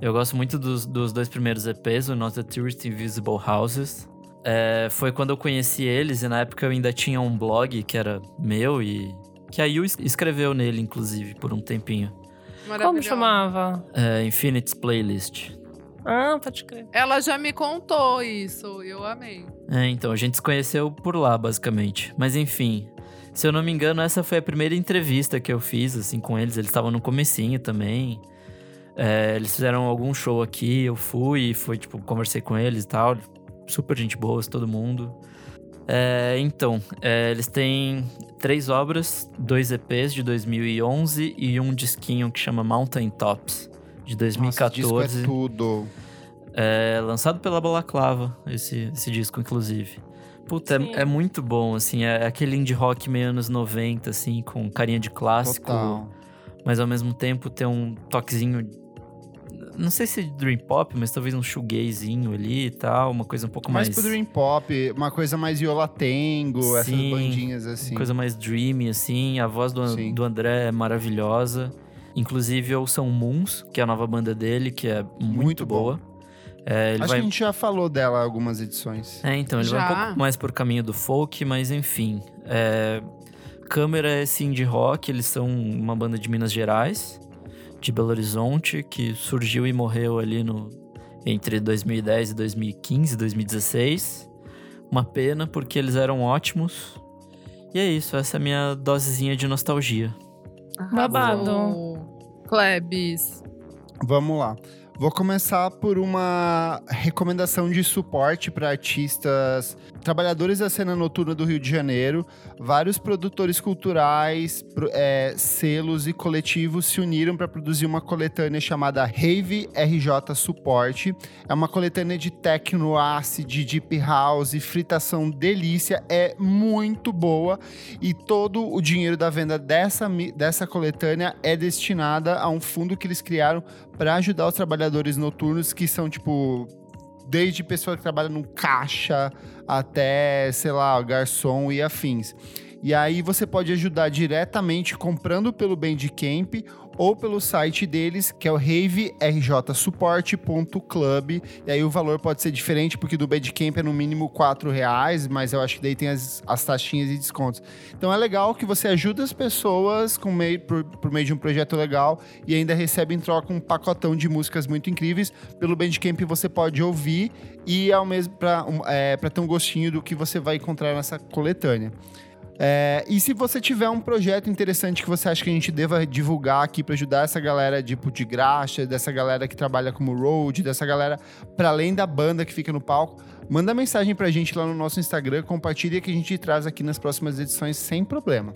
eu gosto muito dos, dos dois primeiros EPs, o Not the Tourist Invisible Houses. É, foi quando eu conheci eles, e na época eu ainda tinha um blog que era meu e. Que a Yu es- escreveu nele, inclusive, por um tempinho. Como chamava? É, Infinity's Playlist. Ah, pode crer. Ela já me contou isso, eu amei. É, então, a gente se conheceu por lá, basicamente. Mas enfim, se eu não me engano, essa foi a primeira entrevista que eu fiz, assim, com eles. Eles estavam no comecinho também. É, eles fizeram algum show aqui, eu fui e foi, tipo, conversei com eles e tal. Super gente boa, todo mundo. É, então, é, eles têm três obras, dois EPs de 2011 e um disquinho que chama Mountain Tops, de Nossa, esse 2014. disco é tudo. É lançado pela Balaclava, esse, esse disco, inclusive. Puta, é, é muito bom, assim. É aquele indie rock meio anos 90, assim, com carinha de clássico. Total. Mas ao mesmo tempo tem um toquezinho... Não sei se dream pop, mas talvez um shoegazinho ali e tal. Uma coisa um pouco Mais mais... pro Dream Pop, uma coisa mais Yola Tango, essas Sim, bandinhas assim. Coisa mais dreamy, assim. A voz do, Sim. do André é maravilhosa. Inclusive, ouçam Moons, que é a nova banda dele, que é muito, Muito boa. É, ele Acho vai... que a gente já falou dela em algumas edições. É, então, ele vai um Já. pouco mais por caminho do folk, mas enfim. É... Câmera é esse indie rock, eles são uma banda de Minas Gerais, de Belo Horizonte, que surgiu e morreu ali no entre 2010 e 2015, 2016. Uma pena, porque eles eram ótimos. E é isso, essa é a minha dosezinha de nostalgia. Babado. Klebs. Vamos lá. Vou começar por uma recomendação de suporte para artistas, trabalhadores da cena noturna do Rio de Janeiro. Vários produtores culturais, é, selos e coletivos se uniram para produzir uma coletânea chamada Rave RJ Suporte. É uma coletânea de techno, acid, deep house, fritação delícia. É muito boa e todo o dinheiro da venda dessa, dessa coletânea é destinada a um fundo que eles criaram para ajudar os trabalhadores noturnos que são tipo desde pessoa que trabalha no caixa até, sei lá, garçom e afins. E aí você pode ajudar diretamente comprando pelo Bandcamp ou pelo site deles, que é o raverjsupport.club. E aí o valor pode ser diferente, porque do Badcamp é no mínimo 4 reais, mas eu acho que daí tem as, as taxinhas e descontos. Então é legal que você ajuda as pessoas com meio, por, por meio de um projeto legal e ainda recebe em troca um pacotão de músicas muito incríveis. Pelo Bandcamp você pode ouvir e ao mesmo para é, ter um gostinho do que você vai encontrar nessa coletânea. É, e se você tiver um projeto interessante que você acha que a gente deva divulgar aqui para ajudar essa galera tipo, de graxa, dessa galera que trabalha como road, dessa galera para além da banda que fica no palco, manda mensagem pra gente lá no nosso Instagram, compartilha que a gente traz aqui nas próximas edições sem problema.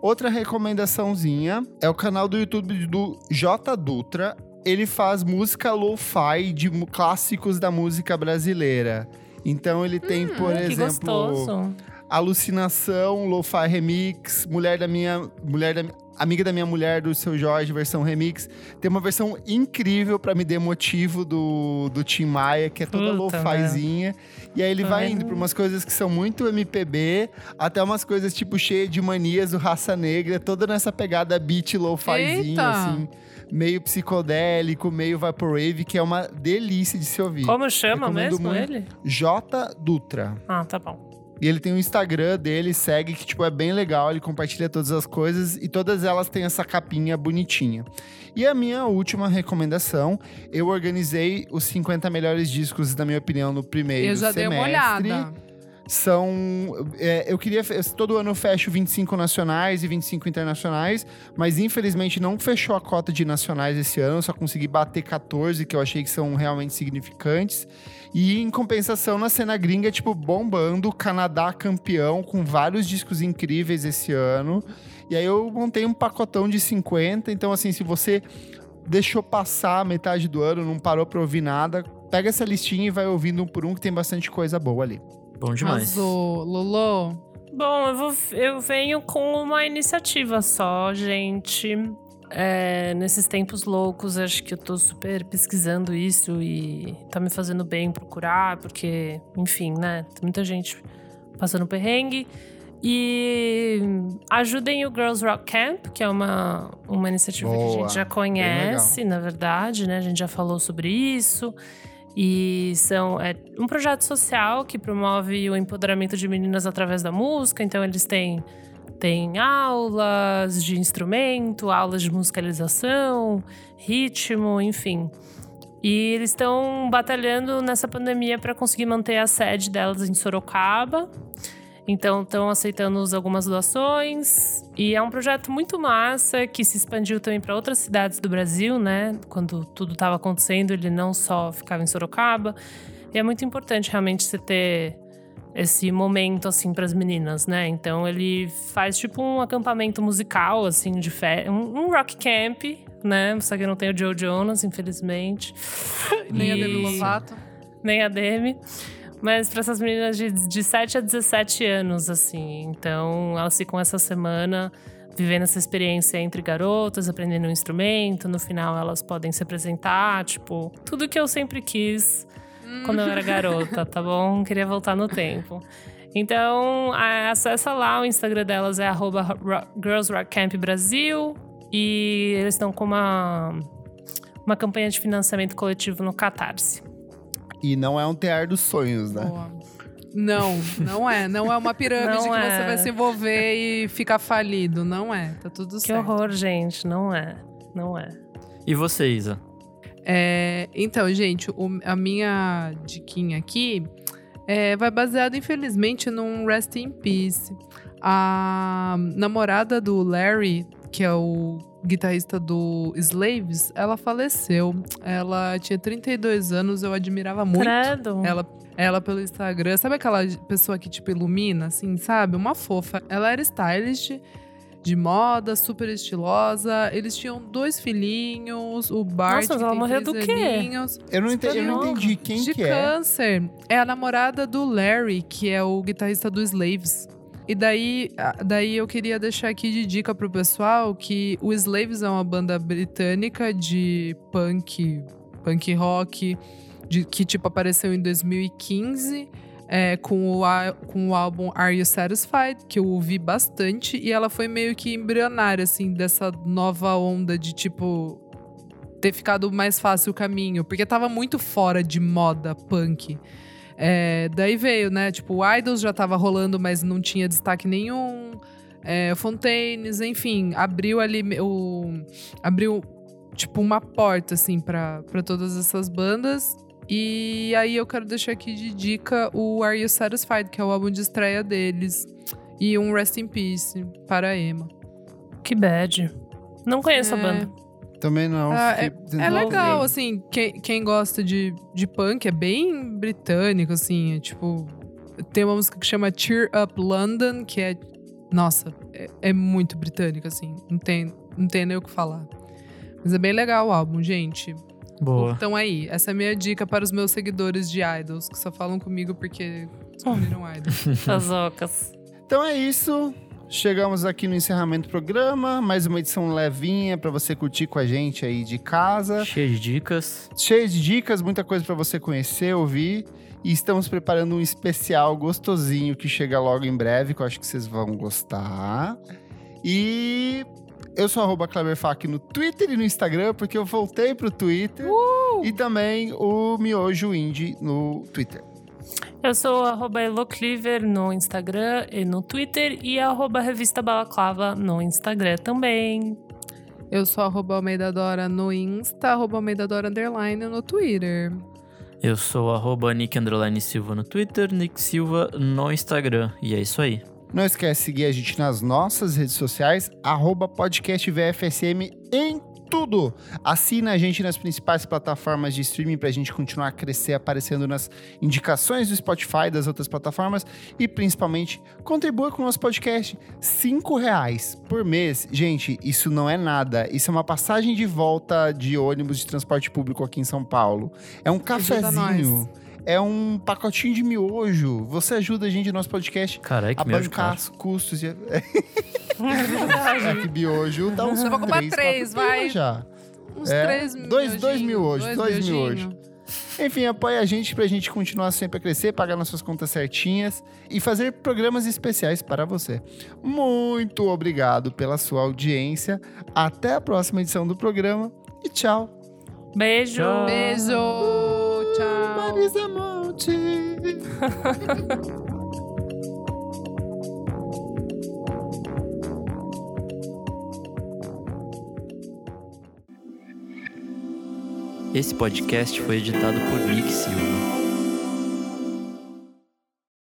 Outra recomendaçãozinha é o canal do YouTube do J Dutra. Ele faz música lo-fi de clássicos da música brasileira. Então ele tem, Hum, por exemplo, gostoso. Alucinação, Lo-Fi Remix, Mulher da Minha. Mulher da, Amiga da Minha Mulher, do Seu Jorge, versão remix. Tem uma versão incrível pra me dar motivo do, do Tim Maia, que é toda lo-fizinha. E aí ele Tá vai indo pra umas coisas que são muito MPB, até umas coisas tipo cheias de manias do Raça Negra, toda nessa pegada beat lo-fizinha, assim. Meio psicodélico, meio vaporwave, que é uma delícia de se ouvir. Como chama Recomendo mesmo muito. ele? J Dutra. Ah, tá bom. E ele tem um Instagram dele, segue, que tipo, é bem legal. Ele compartilha todas as coisas e todas elas têm essa capinha bonitinha. E a minha última recomendação, eu organizei os 50 melhores discos, na minha opinião, no primeiro Eu já dei uma semestre. olhada. São. é, eu queria. Todo ano eu fecho 25 nacionais e 25 internacionais, mas infelizmente não fechou a cota de nacionais esse ano, só consegui bater 14, que eu achei que são realmente significantes. E em compensação, na cena gringa, tipo, bombando, Canadá campeão, com vários discos incríveis esse ano. E aí eu montei um pacotão de 50. Então, assim, se você deixou passar a metade do ano, não parou pra ouvir nada, pega essa listinha e vai ouvindo um por um, que tem bastante coisa boa ali. Bom demais. Arrasou. Lolo. Bom, eu, vou, eu venho com uma iniciativa só, gente. É, nesses tempos loucos, acho que eu tô super pesquisando isso e tá me fazendo bem procurar, porque, enfim, né? Tem muita gente passando perrengue. E ajudem o Girls Rock Camp, que é uma, uma iniciativa que a Boa, gente já conhece, na verdade, né? A gente já falou sobre isso. E são é um projeto social que promove o empoderamento de meninas através da música. Então eles têm, têm aulas de instrumento, aulas de musicalização, ritmo, enfim. E eles estão batalhando nessa pandemia para conseguir manter a sede delas em Sorocaba. Então, estão aceitando algumas doações. E é um projeto muito massa que se expandiu também para outras cidades do Brasil, né? Quando tudo estava acontecendo, ele não só ficava em Sorocaba. E é muito importante realmente você ter esse momento assim para as meninas, né? Então ele faz tipo um acampamento musical assim de fé, um, um rock camp, né? Só que não tem o Joe Jonas, infelizmente. Nem a E- Demi Lovato. nem a Demi. Mas para essas meninas de, de 7 a 17 anos, assim. Então, elas ficam essa semana vivendo essa experiência entre garotas, aprendendo um instrumento. No final, elas podem se apresentar, tipo, tudo que eu sempre quis quando eu era garota, tá bom? Queria voltar no tempo. Então, a- acessa lá, o Instagram delas é arroba ro- Girls Rock Camp Brasil. E eles estão com uma, uma campanha de financiamento coletivo no Catarse. E não é um tear dos sonhos, né? Boa. Não, não é. Não é uma pirâmide Não que é. você vai se envolver e ficar falido. Não é. Tá tudo Que certo. horror, gente. Não é. Não é. E você, Isa? É, então, gente, o- a minha diquinha aqui é, vai baseado, infelizmente, num Rest in Peace. A namorada do Larry, que é o guitarrista do Slaves, ela faleceu. Ela tinha 32 anos, eu admirava muito Credo. ela, ela pelo Instagram. Sabe aquela pessoa que, tipo, ilumina, assim, sabe? Uma fofa. Ela era stylist de moda, super estilosa. Eles tinham dois filhinhos, o Bart, Nossa, ela morreu do quê? aninhos, Eu não, entendi, eu não entendi quem de que é. câncer. É a namorada do Larry, que é o guitarrista do Slaves. E daí, daí eu queria deixar aqui de dica pro pessoal que o Slaves é uma banda britânica de punk, punk rock, de, que tipo apareceu em 2015. É, com, o, com o álbum Are You Satisfied, que eu ouvi bastante, e ela foi meio que embrionária, assim, dessa nova onda de tipo. ter ficado mais fácil o caminho, porque tava muito fora de moda punk. É, daí veio, né? Tipo, o Idols já tava rolando, mas não tinha destaque nenhum. É, Fontaines, enfim, abriu ali o. abriu, tipo, uma porta, assim, pra todas essas bandas. E aí eu quero deixar aqui de dica o Are You Satisfied, que é o álbum de estreia deles. E um Rest in Peace para a Emma. Que bad. Não conheço a É. banda. Também não. Ah, É tentando legal, ouvir. assim, quem, quem gosta de, de punk é bem britânico, assim, é tipo. Tem uma música que chama Cheer Up London, que é. Nossa, é, é muito britânico, assim. Não tem, não tem nem o que falar. Mas é bem legal o álbum, gente. Boa. Então aí, essa é a minha dica para os meus seguidores de idols, que só falam comigo porque descobriram idols. As ocas. Então é isso. Chegamos aqui no encerramento do programa. Mais uma edição levinha pra você curtir com a gente aí de casa. Cheio de dicas. Cheio de dicas, muita coisa pra você conhecer, ouvir. E estamos preparando um especial gostosinho que chega logo em breve, que eu acho que vocês vão gostar. E eu sou arroba Kleberfac no Twitter e no Instagram, porque eu voltei pro Twitter. E também o Miojo Indie no Twitter. Eu sou arroba Elocliver no Instagram e no Twitter e arroba Revista Balaclava no Instagram também. Eu sou arroba Almeida Dora no Insta, arroba Almeida Dora Underline no Twitter. Eu sou arroba Nick Underline Silva no Twitter, Nick Silva no Instagram. E é isso aí. Não esquece de seguir a gente nas nossas redes sociais, arroba podcast VFSM em tudo. Assina a gente nas principais plataformas de streaming pra gente continuar a crescer, aparecendo nas indicações do Spotify, das outras plataformas e principalmente contribua com o nosso podcast. Cinco reais por mês. Gente, isso não é nada. Isso é uma passagem de volta de ônibus de transporte público aqui em São Paulo. É um cafezinho. É um pacotinho de miojo. Você ajuda a gente no nosso podcast Caralho, que a bancar os custos de. É. É que miojo dá uns Você vai comprar três, vai. já. Uns É, três dois- dois mil hoje, dois mil hoje. Enfim, apoia a gente pra gente continuar sempre a crescer, pagar nossas contas certinhas e fazer programas especiais para você. Muito obrigado pela sua audiência. Até a próxima edição do programa e tchau. Beijo. Tchau. Beijo, tchau. Marisa Monte. Esse podcast foi editado por Nick Silva.